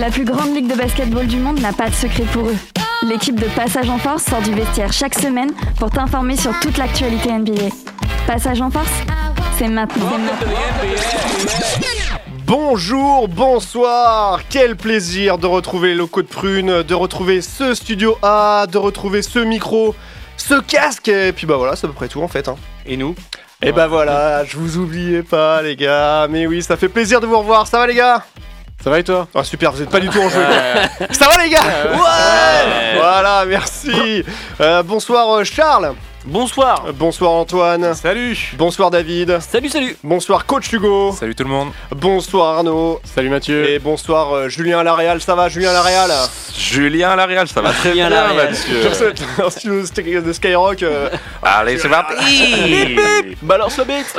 La plus grande ligue de basketball du monde n'a pas de secret pour eux. L'équipe de Passage en Force sort du vestiaire chaque semaine pour t'informer sur toute l'actualité NBA. Passage en Force, c'est maintenant. Bonjour, bonsoir, quel plaisir de retrouver les locaux de Prune, de retrouver ce studio A, de retrouver ce micro, ce casque, et puis bah voilà, c'est à peu près tout en fait. Hein. Et nous? Et bah voilà, je vous oubliais pas les gars, mais oui, ça fait plaisir de vous revoir, ça va les gars? Ça va et toi? Ah super, vous êtes pas du tout en jeu. Ça va les gars? Ouais. Voilà, merci. Euh, Bonsoir euh, Charles, Bonsoir. Euh, bonsoir Antoine, Salut. Bonsoir David, Salut, salut. Bonsoir Coach Hugo, Salut tout le monde. Bonsoir Arnaud, Salut Mathieu. Et bonsoir euh, Julien Laréal, ça va Julien Laréal Julien Laréal, ça va très bien. Mathieu. Sur ce un studio de Skyrock. euh, Allez, c'est parti. Balance le bête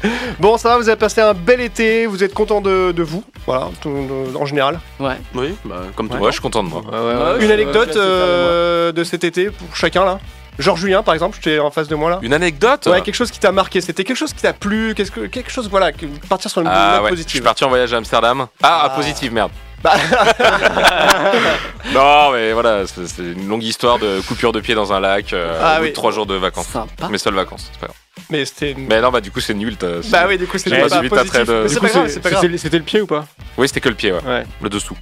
Bon, ça va, vous avez passé un bel été, vous êtes content de, de vous, voilà, tout- de- en général. Ouais, oui, bah, comme tout. Ouais, je suis content de moi. Ouais, Une anecdote euh, de cet été pour chacun là? Genre Julien par exemple, j'étais en face de moi là. Une anecdote Ouais, quelque chose qui t'a marqué, c'était quelque chose qui t'a plu, qu'est-ce que, quelque chose, voilà, que- partir sur une Ah note ouais, je suis positive. parti en voyage à Amsterdam. Ah, Ah. à positive, merde. Bah. non, mais voilà, c'est c'est une longue histoire de coupure de pied dans un lac, euh, Ah au bout oui. de trois jours de vacances. Sympa. Mes seules vacances, c'est pas grave. Mais c'était. Mais non, bah du coup, c'est nul. t'as- Bah oui, du coup, c'était J'ai pas pas euh, C'est pas grave, c'est- c'est pas grave. C'était le pied ou pas? Oui, c'était que le pied, ouais. Ouais. Le dessous.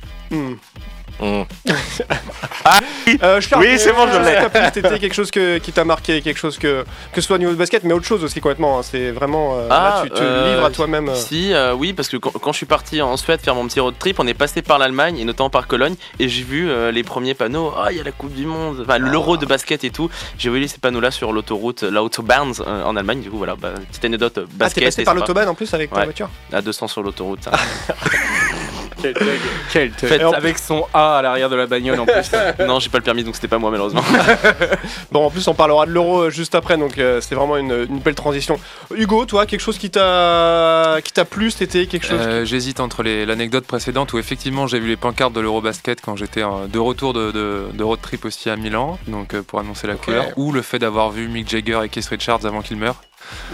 Hmm. Euh, Charles, Oui, c'est bon, je euh, l'ai. été, quelque chose que, qui t'a marqué, quelque chose que, que ce soit au niveau de basket, mais autre chose aussi complètement. hein, C'est vraiment. euh, Ah, là, tu te euh, livres à toi-même. euh. Si, euh, oui, parce que quand, quand je suis parti en Suède faire mon petit road trip, on est passé par l'Allemagne et notamment par Cologne et j'ai vu euh, les premiers panneaux. Ah, il y a la Coupe du Monde, enfin, l'Euro de basket et tout. J'ai vu ces panneaux-là sur l'autoroute, euh, l'autobahn euh, en Allemagne. Du coup, voilà, bah, petite anecdote euh, Ah, t'es basket. passé par l'autobahn en plus avec ta voiture À 200 sur l'autoroute. Quel tag Quel Faites- en- Avec son A à l'arrière de la bagnole en plus. non, j'ai pas le permis donc c'était pas moi malheureusement. Bon, en plus, on parlera de l'euro euh, juste après, donc euh, c'est vraiment une, une belle transition. Hugo, toi, quelque chose qui t'a qui t'a plu cet été, quelque chose Euh, J'hésite entre l'anecdote précédente où effectivement j'ai vu les pancartes de l'Eurobasket quand j'étais euh, de retour de, de- de road trip aussi à Milan, donc euh, pour annoncer la couleur, ou le fait d'avoir vu Mick Jagger et Keith Richards avant qu'ils meurent.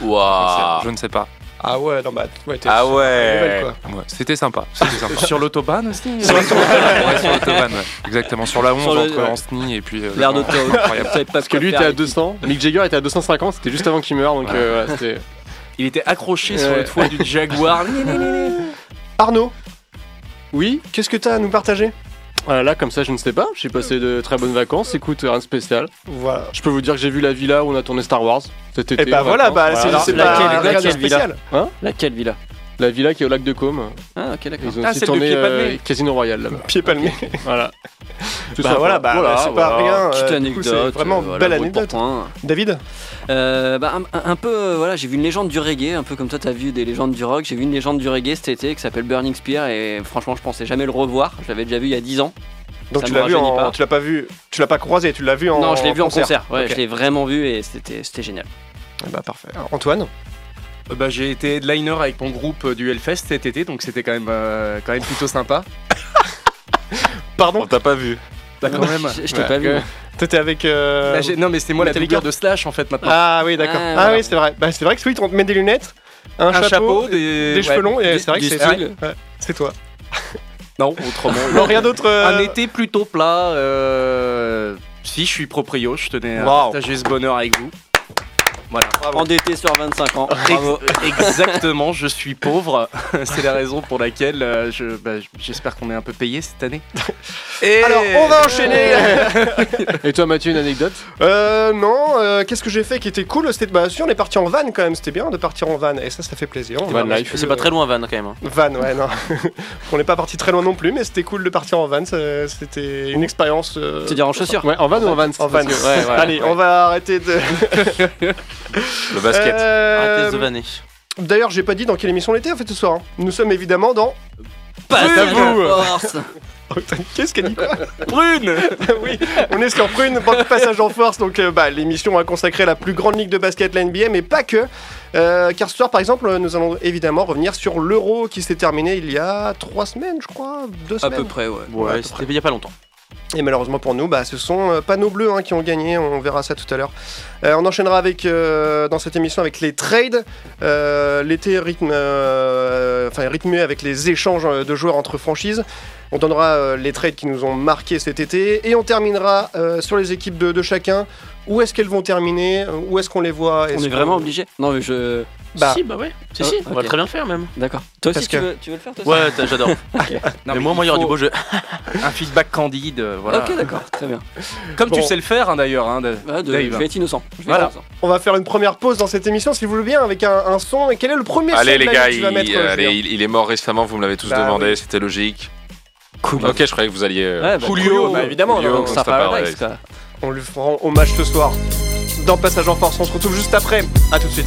Waouh Je ne sais pas. Ah ouais, non, bah, ouais, t'es Ah sur la ouais. nouvelle, quoi. Ouais, C'était sympa. C'était sympa. Sur l'autobahn aussi ouais, sur l'autobahn, ouais. Exactement. Sur la 11 Sur le- entre ouais. Et puis. euh, L'air le- d'autoroute. Incroyable. Vous savez pas Parce que lui était à 200, Mick Jagger était à 250, c'était juste avant qu'il meure, donc euh, voilà, c'était... Il était accroché sur Ouais. le toit du Jaguar. Arnaud, Oui, qu'est-ce que t'as à nous partager? Euh, là comme ça je ne sais pas, j'ai passé de très bonnes vacances, écoute, rien de spécial. Voilà. Je peux vous dire que j'ai vu la villa où on a tourné Star Wars cet été. Et bah en voilà, vacances. bah, c'est Voilà. c'est laquelle- de laquelle spécial. Laquelle villa? La villa qui est au lac de Côme. Ah, ok, d'accord. Ils ont Ah, aussi celle de euh. Casino Royal là-bas. Pied palmé. Voilà. Tout Bah sympa. voilà, bah, Voilà, c'est pas voilà. rien. Petite euh, du anecdote. coup, c'est vraiment euh, voilà, belle pour anecdote. point. David Euh, bah, un, un- un peu, euh, voilà, j'ai vu une légende du reggae, un peu comme toi, t'as vu des légendes du rock. J'ai vu une légende du reggae cet été qui s'appelle Burning Spear et franchement, je pensais jamais le revoir. Je l'avais déjà vu il y a 10 ans. Donc Ça tu me l'as vu rajeunit en, pas. tu l'as pas vu, tu l'as pas croisé, tu l'as vu en non, je l'ai vu en concert. Ouais, Ok. je l'ai vraiment vu et c'était c'était génial. Bah parfait. Antoine bah, j'ai été headliner avec mon groupe euh, du Hellfest cet été, donc c'était quand même, euh, quand même plutôt sympa. Pardon On t'a pas vu. Bah, quand même. Je, je t'ai Ouais, pas vu. que- T'étais avec. euh, Bah, non, mais c'est moi la figure de Slash en fait maintenant. Ah oui, d'accord. Ah, Ah, voilà. oui, c'est vrai. Bah, c'est vrai que oui, on te met des lunettes, un, un chapeau, chapeau, des, des, cheveux longs, et c'est vrai que c'est ouais, toi. Non, autrement. Non, rien d'autre. euh, Un été plutôt plat. euh, Si, je suis proprio, je tenais à Wow. partager ce bonheur avec vous. Voilà. Endetté sur 25 ans. Bravo. Ex- Exactement, je suis pauvre. C'est la raison pour laquelle euh, je, bah, j'espère qu'on est un peu payé cette année. Et Alors, on va enchaîner. Et toi Mathieu, une anecdote? Euh, non, euh, qu'est-ce que j'ai fait qui était cool? C'était bah, si on est parti en van quand même. C'était bien de partir en van, et ça, ça fait plaisir. On Van life. C'est pas très loin Van quand même. hein. Van, ouais, non. on n'est pas parti très loin non plus, mais c'était cool de partir en van. ça- C'était une expérience. euh, C'est dire en chaussures? Ouais, en van ou en van? En van. Que- ouais, ouais, Allez, ouais. on va arrêter de. Le basket. Euh, Arrêtez de vanner. D'ailleurs, j'ai pas dit dans quelle émission on était en fait ce soir. hein. Nous sommes évidemment dans. Pas à vous. force. Oh, putain, Qu'est-ce qu'elle dit quoi Prune Oui, on est sur Prune, banque passage en force. Donc, euh, bah, l'émission a consacré à la plus grande ligue de basket, la NBA, mais pas que. Euh, car ce soir, par exemple, nous allons évidemment revenir sur l'Euro qui s'est terminé il y a trois semaines, je crois, deux À semaines. peu près, ouais. Ouais, c'était il y a pas longtemps. Et malheureusement pour nous, bah, ce sont euh, pas nos bleus hein, qui ont gagné, on verra ça tout à l'heure. Euh, on enchaînera avec, euh, dans cette émission avec les trades. Euh, L'été rythme, enfin, rythmé avec les échanges de joueurs entre franchises. On donnera les trades qui nous ont marqué cet été et on terminera sur les équipes de, de chacun. Où est-ce qu'elles vont terminer? Où est-ce qu'on les voit? On est vraiment obligé Non, mais je. Bah, Si, bah ouais. Si, Ah, si, on va très bien le faire même. D'accord. Toi Parce aussi, tu que- veux, tu veux le faire toi Ouais, j'adore. Non, mais moi, il moi, il y aura du beau jeu. Un feedback candide, euh, voilà. Ok, d'accord, très bien. Comme tu sais le faire hein, d'ailleurs, hein, de- Ouais, de- Dave. je vais être innocent. Je vais Voilà. être innocent. On va faire une première pause dans cette émission, si vous voulez bien, avec un, un son. Et quel est le premier Allez son les gars, que tu vas il, mettre euh, allez, il, il est mort récemment, vous me l'avez tous Bah demandé, oui. c'était logique. Cool. Ok, je croyais que vous alliez. euh, Ouais, bah, Julio, bah, évidemment, Paradise, quoi. On lui rend hommage ce soir. Dans Passage en Force, on se retrouve juste après. A tout de suite.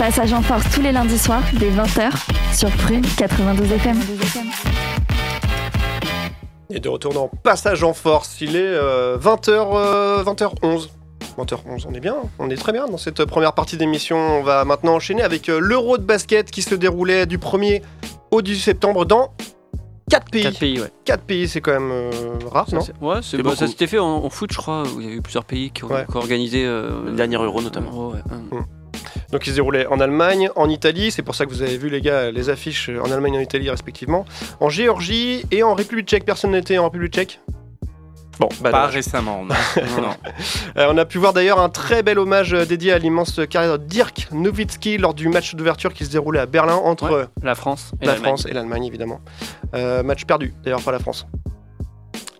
Passage en Force tous les lundis soirs dès 20h sur Prune 92 FM. Et de retour dans Passage en Force, il est euh, 20h, 20h11. 20h11, on est bien, on est très bien dans cette première partie d'émission. On va maintenant enchaîner avec euh, l'Euro de basket qui se déroulait du 1er au 18 septembre dans 4 pays. 4 pays, ouais. 4 pays, c'est quand même euh, rare, Ça, non c'est- ouais, c'est- bah, ça s'était fait en, en foot, je crois, où il y a eu plusieurs pays qui ont, Ouais. qui ont organisé. euh, Le dernier Euro, notamment. Euro, ouais. Donc il se déroulait en Allemagne, en Italie, c'est pour ça que vous avez vu les gars les affiches en Allemagne et en Italie respectivement, en Géorgie et en République tchèque. Personne n'était en République tchèque? Bon, bah Pas récemment, non. non. Euh, on a pu voir d'ailleurs un très bel hommage euh, dédié à l'immense carrière de Dirk Nowitzki lors du match d'ouverture qui se déroulait à Berlin entre Ouais. La France et la l'Allemagne. France et l'Allemagne évidemment. Euh, match perdu d'ailleurs par la France.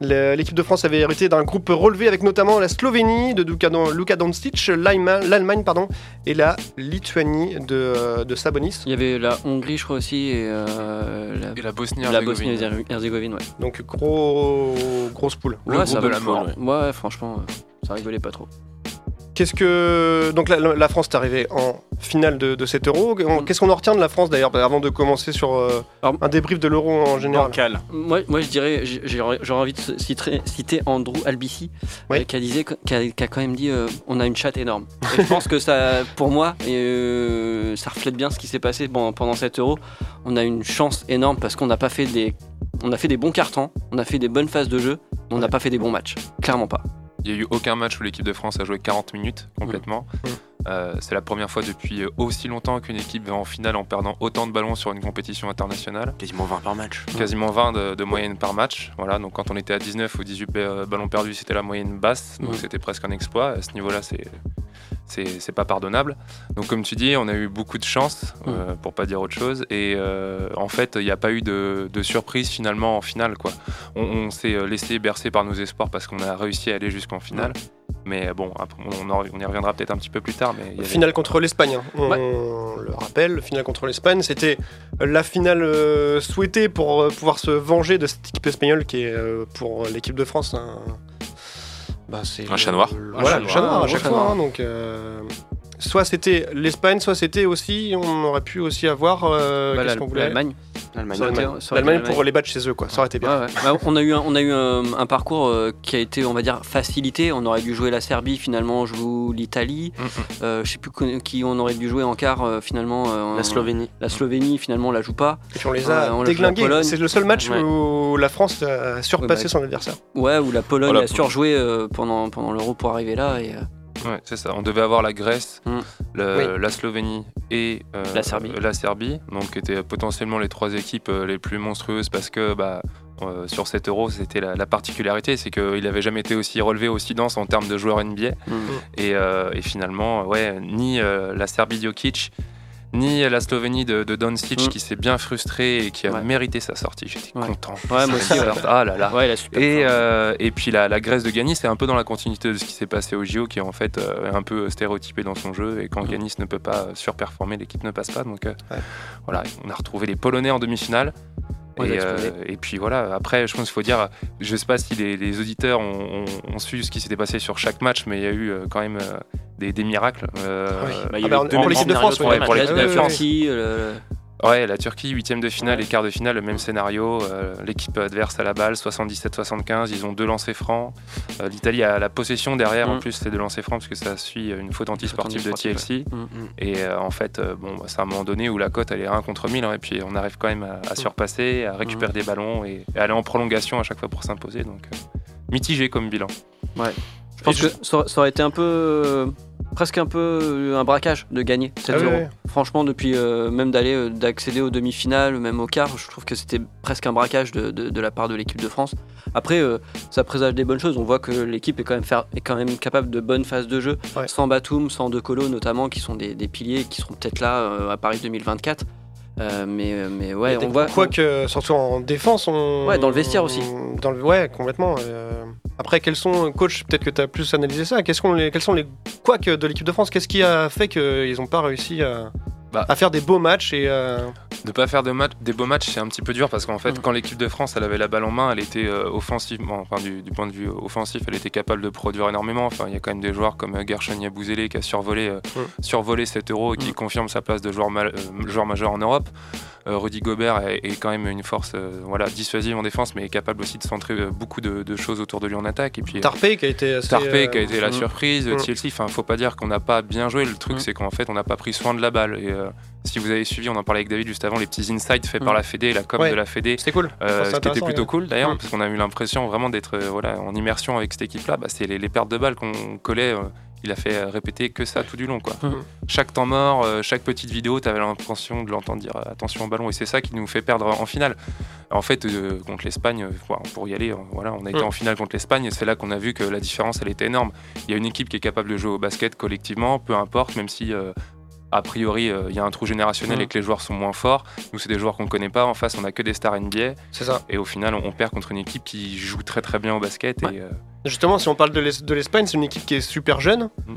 L'équipe de France avait hérité d'un groupe relevé avec notamment la Slovénie de Luka Don- Luka Doncic, l'Allemagne pardon, et la Lituanie de, de Sabonis. Il y avait la Hongrie, je crois aussi, et euh, la, Et la Bosnie la Bosnie Herzégovine. Ouais. Donc gros grosse poule. Le ouais, groupe ça de la mort. ouais, franchement, euh, ça rigolait pas trop. Qu'est-ce que donc la, la France est arrivée en finale de, de cet Euro. On- Qu'est-ce qu'on en retient de la France d'ailleurs avant de commencer sur euh, Alors- un débrief de l'Euro en général? Bancal. Moi, moi je dirais, j'aurais envie de citer, citer Andrew Albici, Oui. euh, qui, a disait, qui, a, qui a quand même dit euh, on a une chatte énorme. Et je pense que ça, pour moi, ça reflète bien ce qui s'est passé bon, pendant cet euro. On a une chance énorme parce qu'on n'a pas fait des. On a fait des bons cartons, on a fait des bonnes phases de jeu, mais on n'a pas fait des bons matchs. Clairement pas. Il n'y a eu aucun match où l'équipe de France a joué 40 minutes complètement. Euh, c'est la première fois depuis euh, aussi longtemps qu'une équipe va en finale en perdant autant de ballons sur une compétition internationale. Quasiment 20 par match. Quasiment 20 de, de moyenne par match. Voilà, donc quand on était à 19 ou 18 euh, ballons perdus, c'était la moyenne basse. Donc c'était presque un exploit. À ce niveau-là, c'est c'est pas pardonnable. Donc comme tu dis, on a eu beaucoup de chance, euh, pour pas dire autre chose. Et euh, en fait, il n'y a pas eu de, de surprise finalement en finale. Quoi. On, on s'est euh, laissé bercer par nos espoirs parce qu'on a réussi à aller jusqu'en finale. Mais bon, après, on, en- on y reviendra peut-être un petit peu plus tard. Mais avait- Finale contre l'Espagne, hein. on Ouais. le rappelle, finale contre l'Espagne, c'était la finale euh, souhaitée pour euh, pouvoir se venger de cette équipe espagnole qui est euh, pour l'équipe de France un, bah, c'est Un le- chat noir. le- Un voilà, chat le chat noir, noir à un chaque chat fois. noir. hein, donc, euh, soit c'était l'Espagne, soit c'était aussi, on aurait pu aussi avoir. euh, Bah, qu'est-ce l'Al- qu'on voulait L'Allemagne. L'Allemagne. Pour les battre chez eux, quoi. Ça aurait été bien. Ouais, ouais. Bah, on a eu, un, on a eu un, un parcours euh, qui a été, on va dire, facilité. On aurait dû jouer la Serbie, finalement on joue l'Italie. Mhm. Euh, je sais plus qui on aurait dû jouer en quart, euh, finalement. euh, La Slovénie. La Slovénie, finalement, on la joue pas. Et puis on les a on déglingués. C'est le seul match Ouais. où la France a surpassé Ouais, bah, son adversaire. Ouais, où la Pologne Voilà. a surjoué euh, pendant, pendant l'Euro pour arriver là. Et, euh, Ouais, c'est ça. On devait avoir la Grèce, Mm. la Slovénie et euh, La Serbie. la Serbie, donc qui étaient potentiellement les trois équipes euh, les plus monstrueuses parce que bah, euh, sur cet euro, c'était la, la particularité, c'est qu'il n'avait jamais été aussi relevé, aussi dense en termes de joueurs NBA. mm. Et, euh, et finalement, ouais, ni la Serbie Jokic, ni la Slovénie de, de Doncic Mm. qui s'est bien frustré et qui a Ouais. mérité sa sortie. J'étais Ouais. content. Ouais, moi aussi. Ah là là. Ouais, la super. Et, euh, et puis la, la Grèce de Ganis, c'est un peu dans la continuité de ce qui s'est passé au JO, qui est en fait euh, un peu stéréotypé dans son jeu. Et quand Ganis ne peut pas surperformer, l'équipe ne passe pas. Donc euh, voilà, on a retrouvé les Polonais en demi-finale. Et, euh, et puis voilà, après, je pense qu'il faut dire, je sais pas si les, les auditeurs ont, ont- ont su ce qui s'était passé sur chaque match, mais il y a eu euh, quand même euh, des, des miracles. Euh, Oui. Bah, il y Ah a bah, eu pour l'équipe de scénarios, France, ouais, pour l'équipe de France. Ouais, la Turquie, huitième de finale Ouais. et quart de finale, le même scénario. euh, L'équipe adverse à la balle, 77-75, ils ont deux lancers francs. Euh, L'Italie a la possession derrière, en Mm. plus, c'est deux lancers francs, parce que ça suit une faute antisportive de TLC. Mm. Et euh, en fait, euh, bon, bah, c'est un moment donné où la cote, elle est 1 contre 1000, hein, et puis on arrive quand même à, à surpasser, à récupérer des ballons et, et aller en prolongation à chaque fois pour s'imposer. Donc, euh, mitigé comme bilan. Je pense que ça aurait été un peu. Presque un peu euh, un braquage de gagner Ah 7 oui, euros. oui. Franchement, depuis euh, même d'aller euh, d'accéder aux demi-finales, même au quart, je trouve que c'était presque un braquage de, de- de la part de l'équipe de France. Après, euh, ça présage des bonnes choses. On voit que l'équipe est quand même faire, est quand même capable de bonnes phases de jeu, Ouais. sans Batum, sans De Colo notamment, qui sont des, des piliers qui seront peut-être là à Paris 2024. Euh, mais, mais ouais, on voit. Quoique, surtout en défense, on. Ouais, dans le vestiaire aussi. Dans le... Ouais, complètement. euh. Après, quels sont, coach, peut-être que tu as plus analysé ça, quels sont les, quels sont les couacs de l'équipe de France Qu'est-ce qui a fait qu'ils n'ont pas réussi à, Bah. à faire des beaux matchs et euh, De pas faire de match, des beaux matchs, c'est un petit peu dur parce qu'en fait, Mm. quand l'équipe de France elle avait la balle en main, elle était euh, offensivement, enfin du, du point de vue offensif, elle était capable de produire énormément. Enfin, il y a quand même des joueurs comme euh, Gershon Yabouzélé qui a survolé, euh, Mm. survolé cet euro et qui Mm. confirme sa place de joueur, mal- euh, joueur majeur en Europe. Euh, Rudy Gobert est, est quand même une force euh, voilà, dissuasive en défense, mais est capable aussi de centrer euh, beaucoup de, de choses autour de lui en attaque. Et puis, Tarpey qui a été assez. Qui a été la mm. surprise, Mm. Chelsea, enfin faut pas dire qu'on n'a pas bien joué, le truc Mm. c'est qu'en fait on n'a pas pris soin de la balle. Et si vous avez suivi, on en parlait avec David juste avant, les petits insights faits par Mm. la Fédé, la com Ouais. de la Fédé, C'était cool. euh, Enfin, c'est ce qui était intéressant, plutôt ouais. cool d'ailleurs, parce qu'on a eu l'impression vraiment d'être euh, voilà, en immersion avec cette équipe-là. Bah, c'est les, les pertes de balles qu'on collait. euh, il a fait euh, répéter que ça tout du long. Quoi. Mm. Chaque temps mort, euh, chaque petite vidéo, tu avais l'impression de l'entendre dire euh, attention au ballon. Et c'est ça qui nous fait perdre en finale. En fait, euh, contre l'Espagne, pour y aller, voilà, on a été Mm. en finale contre l'Espagne et c'est là qu'on a vu que la différence, elle était énorme. Il y a une équipe qui est capable de jouer au basket collectivement, peu importe, même si euh, a priori euh, il y a un trou générationnel Mm. et que les joueurs sont moins forts. Nous, c'est des joueurs qu'on connaît pas. En face, on a que des stars NBA C'est ça. et au final, on, on perd contre une équipe qui joue très très bien au basket. Ouais. Et, euh, Justement, si on parle de l'Es- de l'Espagne, c'est une équipe qui est super jeune, Mm.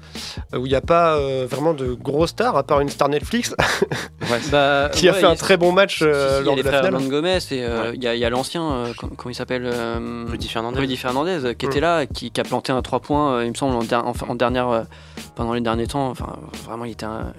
euh, où il n'y a pas euh, vraiment de gros stars, à part une star Netflix, ouais, Bah, qui a ouais, fait un très bon match si, si, euh, il y a lors les de la frères finale. Hernán Gomez et euh, il y a, il y a l'ancien, euh, com- comment il s'appelle euh, Rudy Fernandez. Rudy Fernandez qui Mm. était là, qui, qui a planté un 3 points, euh, il me semble, en, der- en- en dernière, euh, pendant les derniers temps. Enfin, vraiment, il était un-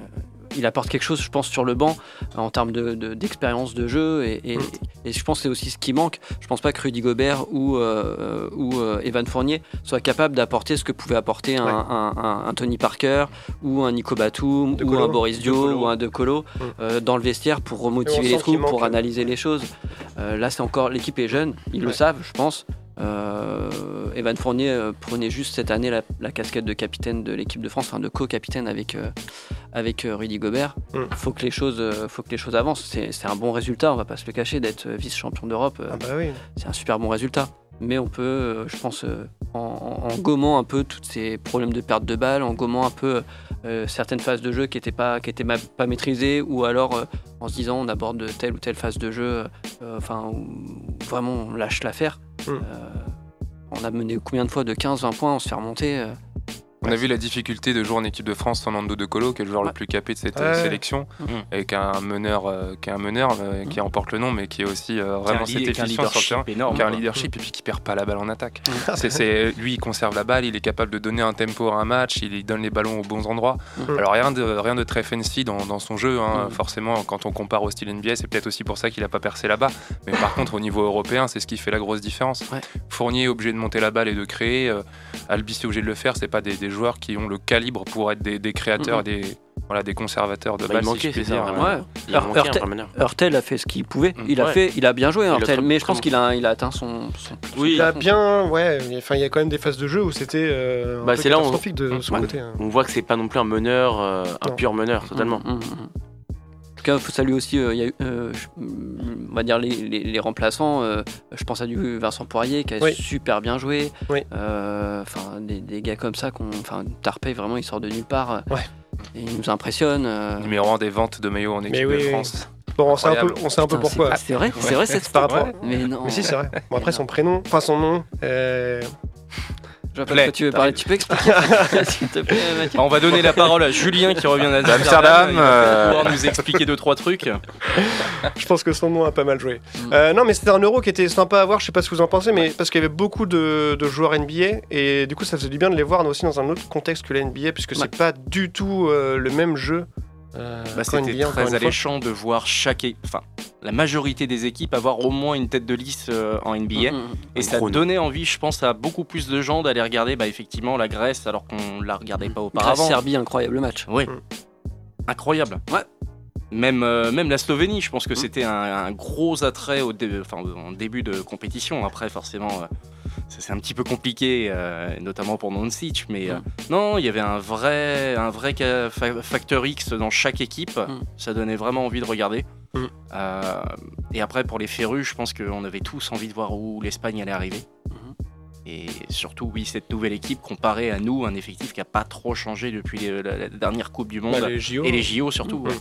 il apporte quelque chose, je pense, sur le banc en termes de- de- d'expérience de, jeu et, et- Mm. et je pense que c'est aussi ce qui manque. Je pense pas que Rudy Gobert ou, euh, ou euh, Evan Fournier soient capables d'apporter ce que pouvait apporter un, Ouais. un- un- un Tony Parker ou un Nico Batum ou un Boris Dio ou un De Colo Mm. euh, dans le vestiaire pour remotiver les troupes, pour analyser les choses. Euh, là, c'est encore l'équipe est jeune, ils le savent, je pense. Euh, Evan Fournier euh, prenait juste cette année la, la casquette de capitaine de l'équipe de France, enfin de co-capitaine avec, euh, avec euh, Rudy Gobert. Mm. Faut que les choses, euh, faut que les choses avancent. C'est un bon résultat, on va pas se le cacher, d'être euh, vice-champion d'Europe. euh, Ah bah oui. c'est un super bon résultat. Mais on peut, je pense, en, gommant un peu tous ces problèmes de perte de balles, en gommant un peu euh, certaines phases de jeu qui n'étaient pas, qui étaient ma- pas maîtrisées, ou alors euh, en se disant on aborde telle ou telle phase de jeu, euh, enfin, vraiment on lâche l'affaire. Mm. On a mené combien de fois de 15-20 points, on se fait remonter. On a vu la difficulté de jouer en équipe de France sans Nando De Colo, qui est le joueur le plus capé de cette euh, Ouais. sélection, Mhm. et qui a un meneur, euh, qui, est un meneur euh, qui emporte le nom, mais qui est aussi euh, vraiment a cette lead- qui a un efficience sur le terrain, leadership énorme. qui a un leadership et puis qui perd pas la balle en attaque. Ah, C'est, c'est- lui, il conserve la balle, il est capable de donner un tempo à un match, il donne les ballons aux bons endroits. Alors rien de, rien de très fancy dans, dans son jeu, hein. Forcément, quand on compare au style NBA, c'est peut-être aussi pour ça qu'il n'a pas percé là-bas. Mais par contre, au niveau européen, c'est ce qui fait la grosse différence. Ouais. Fournier est obligé de monter la balle et de créer. euh, Albi est obligé de le faire. C'est pas des, des joueurs qui ont le calibre pour être des, des créateurs, Mhm. des, voilà, des conservateurs de Bah, balle. il si c'est ça. Ouais. Il Hurtel- a fait ce qu'il pouvait. Mm. Il a Ouais. fait, il a bien joué Hurtel, mais je pense qu'il a, il a atteint son. son Oui. Il a bien, ouais, enfin il y a quand même des phases de jeu où c'était euh, Bah, c'est là on- catastrophique de son Ouais. côté. hein. On voit que c'est pas non plus un meneur, euh, un Non. pur meneur, totalement. Mm, mm, mm. En tout cas, il faut saluer aussi, euh, il y a eu, euh, je- on va dire les, les- les remplaçants. euh, je pense à du Vincent Poirier qui a Oui. super bien joué. Oui. Euh, Enfin, des, des gars comme ça, qu'on, enfin, Tarpey vraiment, il sort de nulle part. Ouais. Et il nous impressionne. euh. Numéro 1 des ventes de maillots en équipe oui, de oui. France. Bon, on sait un peu, Incroyable. on sait un peu pourquoi. C'est, c'est vrai, c'est vrai cette Par rapport. Mais non. Mais si, c'est vrai. Bon, après, son prénom, enfin son nom. euh, Plaît. tu veux parler. Tu peux expliquer s'il te plaît, Mathieu On va donner la parole à Julien qui revient d'Amsterdam. Il va euh, pouvoir nous expliquer deux trois trucs. Je pense que son nom a pas mal joué. Mm. Euh, non, mais c'était un euro qui était sympa à voir. Je sais pas ce que vous en pensez, mais parce qu'il y avait beaucoup de, de joueurs NBA et du coup, ça faisait du bien de les voir aussi dans un autre contexte que la NBA, puisque Ouais. c'est pas du tout euh, le même jeu. Euh, Bah, C'était très alléchant de voir chaque, enfin, la majorité des équipes avoir au moins une tête de liste euh, en NBA. Mm, mm. Et ça donnait envie, je pense, à beaucoup plus de gens d'aller regarder, bah, effectivement, la Grèce, alors qu'on la regardait pas auparavant. Grèce-Serbie, incroyable match. Oui. Mm. Incroyable. Ouais. Même, euh, même la Slovénie, je pense que c'était un, un gros attrait au dé- enfin, en début de compétition. Après, forcément, euh, c'est un petit peu compliqué, euh, notamment pour Doncic. Mais euh, non, il y avait un vrai, un vrai ca- fa- facteur X dans chaque équipe. Mm. Ça donnait vraiment envie de regarder. Euh, et après, pour les férus, je pense qu'on avait tous envie de voir où l'Espagne allait arriver. Et surtout, oui, cette nouvelle équipe comparée à nous, un effectif qui n'a pas trop changé depuis la, dernière Coupe du Monde Bah, les JO. et les JO surtout. Ouais.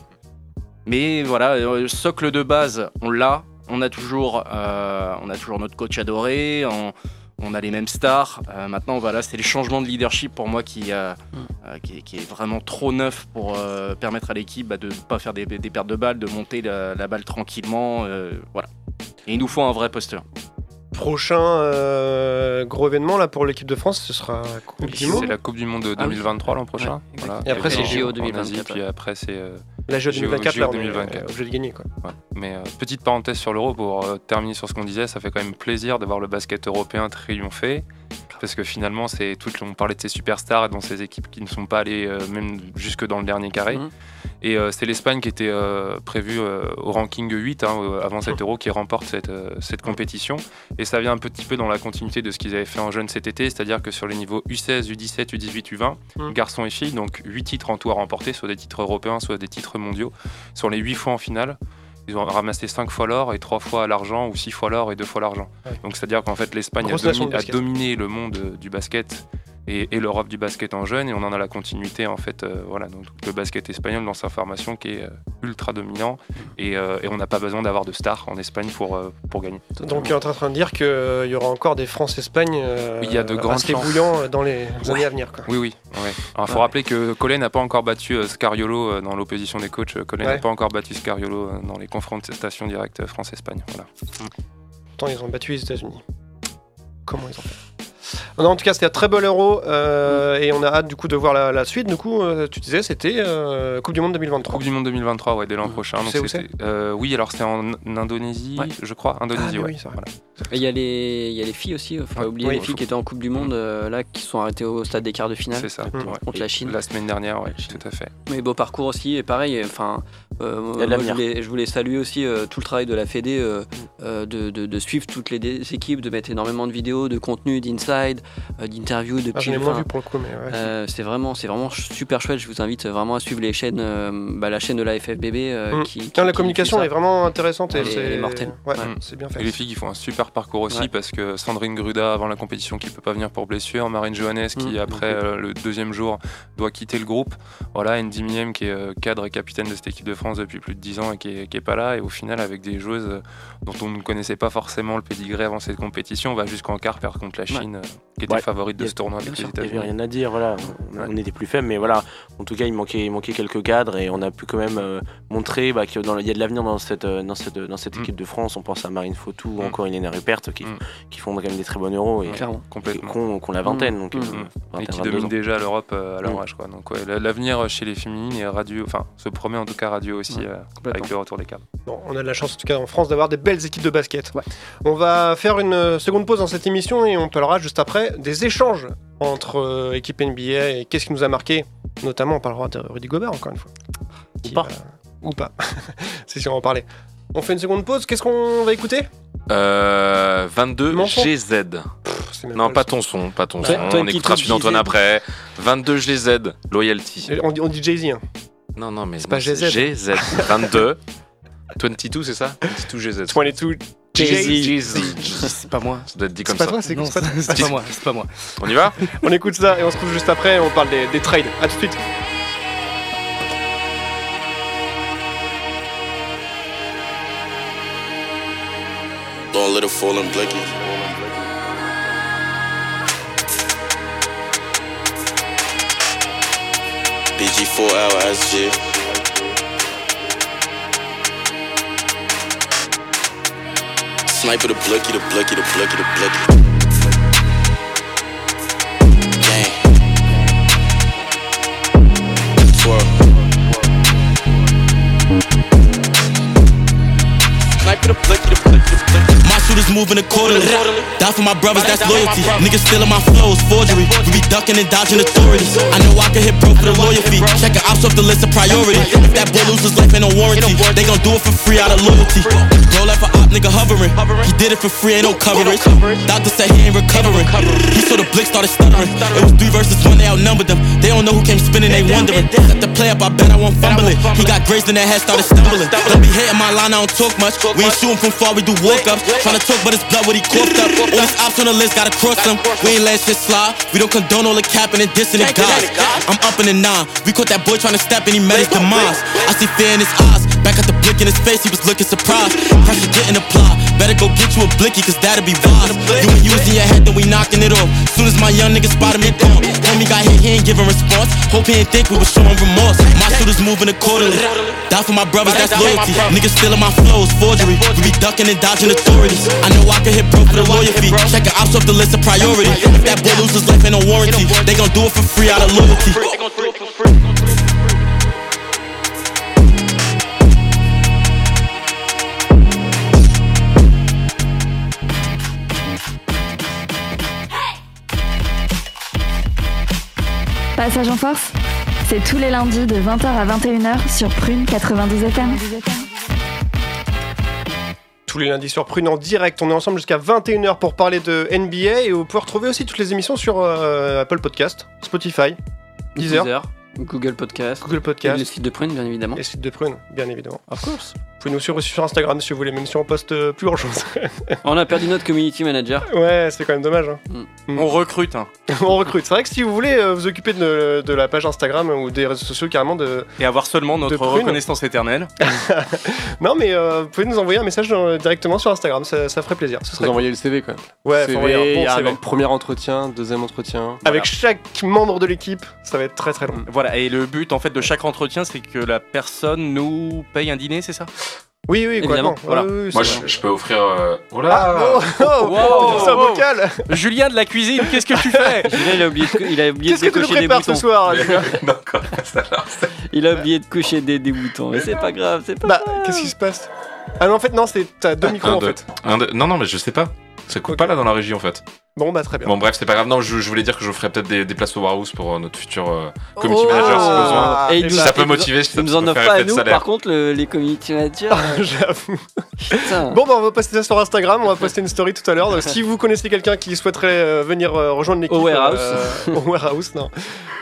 Mais voilà, euh, socle de base, on l'a. On a toujours, euh, on a toujours notre coach adoré. On, on a les mêmes stars. Euh, maintenant, voilà, c'est le changement de leadership pour moi qui, euh, euh, qui, est, qui est vraiment trop neuf pour euh, permettre à l'équipe bah, de ne pas faire des, des pertes de balles, de monter la, la balle tranquillement. euh, voilà. Et il nous faut un vrai posteur. Prochain euh, gros événement là pour l'équipe de France, ce sera la Coupe du C'est Monde. la Coupe du Monde de Ah oui. 2023 l'an prochain. Ouais, Voilà. Et après, c'est JO en 2024, Asie, puis après c'est euh, La JO 2024, JO là, on est 2024. euh, obligé de gagner. Quoi. Ouais. Mais euh, petite parenthèse sur l'euro pour euh, terminer sur ce qu'on disait, ça fait quand même plaisir de voir le basket européen triompher. Parce que finalement, c'est tout, on parlait de ces superstars et dans ces équipes qui ne sont pas allées euh, même jusque dans le dernier carré. Mhm. Et euh, c'est l'Espagne qui était euh, prévue au ranking 8 hein, avant cet euro qui remporte cette, cette compétition. Et ça vient un petit peu dans la continuité de ce qu'ils avaient fait en jeunes cet été, c'est-à-dire que sur les niveaux U16, U17, U18, U20, Mhm. garçons et filles, donc 8 titres en tout à remporter, soit des titres européens, soit des titres mondiaux, sur les 8 fois en finale. Ils ont ramassé 5 fois l'or et 3 fois l'argent, ou 6 fois l'or et 2 fois l'argent. Ouais. Donc c'est-à-dire qu'en fait l'Espagne a, domi- a dominé le monde euh, du basket et, et l'Europe du basket en jeune, et on en a la continuité en fait. euh, voilà, donc le basket espagnol dans sa formation qui est euh, ultra dominant, et, euh, et on n'a pas besoin d'avoir de stars en Espagne pour, pour gagner. Donc, tu es en train de dire qu'il y aura encore des France-Espagne Il y a de grandes assez chances. bouillants dans les années à venir. Quoi. Oui, oui. Ouais. Il faut rappeler que Collet n'a pas encore battu Scariolo dans l'opposition des coachs. Collet n'a pas encore battu Scariolo dans les confrontations directes France-Espagne. Voilà. Pourtant, ils ont battu les États-Unis. Comment ils ont fait? Non, en tout cas, c'était un très bel euro euh, et on a hâte du coup de voir la, la suite. Du coup, euh, tu disais, c'était euh, Coupe du Monde 2023. Coupe du Monde 2023, ouais, dès l'an prochain. Tu Donc sais où c'était- euh, oui, alors c'était en Indonésie, Ouais. je crois. Indonésie, Ah, ouais. oui. Voilà. Et Il y, a les- il y a les filles aussi, faut pas oublier Oui, les filles qui étaient en Coupe du Monde, euh, là, qui sont arrêtées au stade des quarts de finale C'est ça. Mm. ouais. contre la Chine. La semaine dernière, ouais, tout à fait. Mais beau parcours aussi, et pareil, enfin, euh, moi, je, voulais, je voulais saluer aussi euh, tout le travail de la Fédé, euh, Mm. euh, de, de- de suivre toutes les équipes, de mettre énormément de vidéos, de contenu, d'inside, euh, d'interviews, de Ah, ouais. euh, c'est vraiment, c'est vraiment super chouette. Je vous invite vraiment à suivre les chaînes, euh, bah, la chaîne de la FFBB euh, Mm. qui, qui- Tiens, la qui communication est vraiment intéressante et Elle est- c'est. Ouais, Ouais. c'est bien Et fait. les filles qui font un super parcours aussi Ouais. parce que Sandrine Gruda avant la compétition qui peut pas venir pour blessure, Marine Johannes qui Mm. après euh, le deuxième jour doit quitter le groupe, voilà Andy Miem qui est euh, cadre et capitaine de cette équipe de France depuis plus de 10 ans et qui est, qui est pas là et au final avec des joueuses euh, dont on ne connaissait pas forcément le pédigré avant cette compétition, on va jusqu'en quart perdre contre la Chine euh, qui était Ouais. favorite de a- ce tournoi avec les sûr, Il n'y avait États-Unis. rien à dire, voilà. On, on était plus faibles, mais voilà. En tout cas, il manquait, il manquait quelques cadres et on a pu quand même euh, montrer bah, qu'il y a de l'avenir dans cette, dans cette, dans cette Mm. équipe de France. On pense à Marine Fautou ou Mm. encore Elena Rupert qui, Mm. qui font quand même des très bons euros et qu'on qu'on la vingtaine. Donc, Mm. euh. 21, et qui 22 domine ans. déjà l'Europe à leur âge. Quoi. Donc l'avenir chez les féminines est radio, enfin se promet en tout cas radio aussi Ouais, euh, avec le retour des. Bon, on a de la chance en tout cas en France d'avoir des belles équipes de basket. On va faire une euh, seconde pause dans cette émission et on parlera juste après des échanges entre euh, équipes NBA et qu'est-ce qui nous a marqué. Notamment, on parlera de Rudy Gobert encore une fois. Ou pas. va- Ou pas. C'est sûr, on va en parler. On fait une seconde pause. Qu'est-ce qu'on va écouter? Euh, 22 Mon son GZ. Pff, Non, pas ton son, pas ton son. On écoutera celui d'Antoine après. 22 GZ, Loyalty. On dit, on dit Jay-Z. hein. Non, non, mais C'est pas GZ. GZ. 22. 22, c'est ça? 22 GZ. 22 Jay-Z. Jay-Z. C'est pas moi. Ça doit être dit C'est comme pas ça. c'est pas toi. c'est pas moi. C'est pas moi. On y va? On écoute ça et on se retrouve juste après et on parle des, des trades. A tout de suite. Don't let it fall and blicky. BG4L SG. Sniper the blicky, the blicky, the blicky, the blicky. Twirl. Sniper the blicky, the blicky, shooters moving accordingly. Die for my brothers, that's loyalty. Niggas stealing my flows, forgery. We be ducking and dodging authorities. I know I can hit bro for the lawyer fee. Check it ops off the list of priority. If that boy loses life, ain't no warranty. They gon' do it for free out of loyalty. Roll up for op, nigga hovering. He did it for free, ain't no coverage. Doctor said he ain't recovering. He saw the blick started stuttering. It was three versus one, they outnumbered them. They don't know who came spinning, they wondering. Set the play up, I bet I won't fumble it. He got grazed in the head, started stumbling. Don't be hating my line, I don't talk much. We ain't shooting from far, we do walk ups. Tryna talk, but it's blood what he coughed up. All these ops on the list, gotta cross them. We ain't let shit slide. We don't condone all the capping and dissing the guys. I'm up in the nine. We caught that boy tryna step and he met his demise. I see fear in his eyes. Back at the blick in his face, he was looking surprised. Pressure getting applied. Better go get you a blicky, cause that'll be wise. You ain't using your head, then we knocking it off. Soon as my young nigga spotted me gone. Homie got hit, he ain't giving response. Hope he ain't think we was showing remorse. My shooters moving accordingly. Die for my brothers, that's loyalty. Niggas stealing my flows, forgery. We be ducking and dodging authorities. I know I can hit bro for the lawyer fee. Check it ops off the list of priority. If that boy loses life, ain't no warranty. They gon' do it for free out of loyalty. Passage en force, c'est tous les lundis de 20h à 21h sur Prune 92 FM. Tous les lundis sur Prune en direct. On est ensemble jusqu'à 21h pour parler de NBA et vous pouvez retrouver aussi toutes les émissions sur euh, Apple Podcast, Spotify, Deezer, Deezer, Google Podcast, Google et Podcast, le site de Prune, bien évidemment. et site de Prune, bien évidemment. Of course. Vous pouvez nous suivre sur Instagram si vous voulez, même si on poste euh, plus grand chose. On a perdu notre community manager. ouais, c'est quand même dommage. hein. Mm. On recrute. Hein. on recrute. C'est vrai que si vous voulez euh, vous occuper de, de la page Instagram ou des réseaux sociaux carrément de. Et avoir seulement notre reconnaissance éternelle. Non, mais euh, vous pouvez nous envoyer un message directement sur Instagram, ça, ça ferait plaisir. Ce Vous envoyez le CV quand même. Ouais, faut envoyer un CV, bon CV. premier entretien, deuxième entretien. Avec chaque membre de l'équipe, ça va être très très long. Voilà, et le but en fait de chaque entretien, c'est que la personne nous paye un dîner, c'est ça? Oui, oui, Évidemment, complètement. voilà. Oui, Moi, je, je peux offrir. euh, Oh là Ah, oh, oh, Wow, un wow. vocal Julien de la cuisine, qu'est-ce que tu fais Julien, il a oublié de, il a oublié de Qu'est-ce que tu nous prépares ce boutons. soir Julien D'accord, ça Il a oublié de coucher des, des boutons. Mais c'est pas grave, c'est pas Bah, qu'est-ce qui se passe? Ah non, en fait, non, c'est t'as deux micros un, en deux. fait. Un, deux. Non, non, mais je sais pas. Ça coupe pas là dans la régie en fait. Bon, bah, très bien. Bon, bref, c'est pas grave. Non, je, je voulais dire que je ferais peut-être des, des places au Warehouse pour euh, notre futur euh, community Oh. manager si besoin. Et Eh nous bah, ça peut nous a- motiver, Il nous en offre pas à nous, par contre, le- les community managers. euh, J'avoue. putain. Bon, bah, on va poster ça sur Instagram. On va poster une story tout à l'heure. Si vous connaissez quelqu'un qui souhaiterait euh, venir euh, rejoindre l'équipe. Au warehouse. euh, au warehouse, non.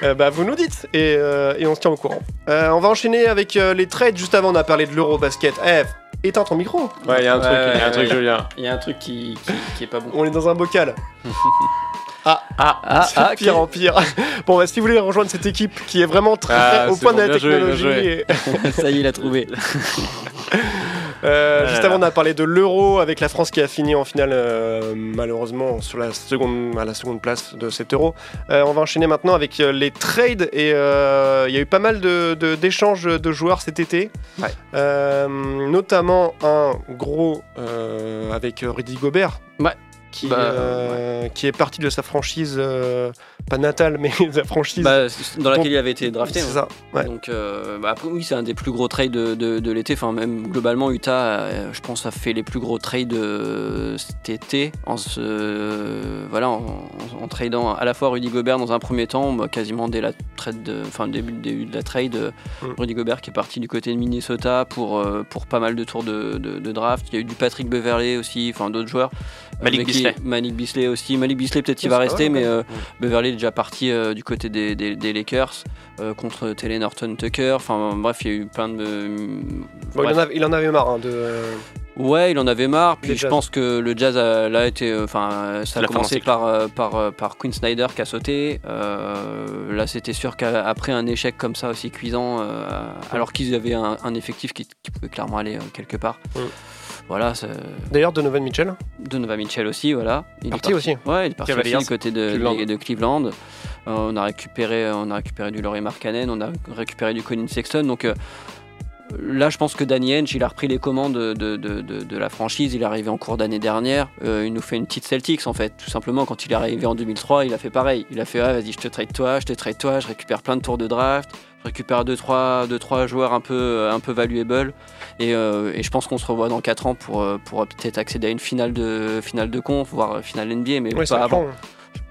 Euh, bah, vous nous dites et, euh, et on se tient au courant. Euh, on va enchaîner avec euh, les trades. Juste avant, on a parlé de l'Eurobasket. Eh, éteins ton micro. Ouais, il y a un truc, il y a un Ouais, truc. Julien. Il y a un truc qui, qui, qui est pas bon. On est dans un bocal. Ah, ah, C'est ah, pire en pire. Bon, bah, si vous voulez rejoindre cette équipe qui est vraiment très Ah, au point bon, de la bien joué, bien technologie. et- ça y est, il a trouvé. Euh, Ah juste avant, on a parlé de l'Euro avec la France qui a fini en finale, euh, malheureusement, sur la seconde, à la seconde place de cet Euro. Euh, on va enchaîner maintenant avec les trades et il y a eu pas mal de- de- d'échanges de, joueurs cet été, Ouais. Notamment un gros avec Rudy Gobert. Ouais. Qui, Bah, euh, qui est parti de sa franchise, euh, pas natale, mais de sa franchise. Bah, dans laquelle il avait été drafté. c'est hein. ça. Ouais. Donc, euh, bah, après, oui, c'est un des plus gros trades de, de, de l'été. Enfin, même globalement, Utah, euh, je pense, a fait les plus gros trades euh, cet été en, se, voilà, en, en- en tradant à la fois Rudy Gobert dans un premier temps, bah, quasiment dès la trade, de- enfin, le début, début de la trade, Mm. Rudy Gobert qui est parti du côté de Minnesota pour, euh, pour pas mal de tours de, de- de draft. Il y a eu du Patrick Beverley aussi, enfin d'autres joueurs. Euh, Malik Beasley. Malik Beasley aussi. Malik Beasley, peut-être qu'il Oh, va rester, mais ouais. euh, Beverley est déjà parti euh, du côté des, des- des Lakers euh, contre Tele Norton Tucker. Enfin bref, il y a eu plein de. Bon, il, en avait, il en avait marre hein, de. Ouais, il en avait marre. Puis je Jazz. pense que le jazz a, là été. Enfin, euh, ça a commencé par, par, par Quinn Snyder qui a sauté. Euh, là, c'était sûr qu'après un échec comme ça aussi cuisant, euh, alors qu'ils avaient un, un effectif qui, qui pouvait clairement aller euh, quelque part. Mm. Voilà, D'ailleurs, Donovan Mitchell. Donovan Mitchell aussi, voilà. Il est Parti aussi. Ouais, il est parti aussi du côté de Cleveland. de, de Cleveland. Euh, on a récupéré, on a récupéré du Laurie Markkanen, on a récupéré du Colin Sexton. Donc euh, là, je pense que Danny Henge, il a repris les commandes de, de, de- de- de la franchise. Il est arrivé en cours d'année dernière. Euh, il nous fait une petite Celtics en fait. Tout simplement, quand il est arrivé en 2003, il a fait pareil. Il a fait ah, vas-y, je te trade toi, je te trade toi, je récupère plein de tours de draft. Je récupère 2-3 deux, trois, deux, trois joueurs un peu, un peu valuable. Et, euh, et je pense qu'on se revoit dans 4 ans pour, euh, pour peut-être accéder à une finale de, finale de conf, voire euh, finale NBA, mais pas avant. plan.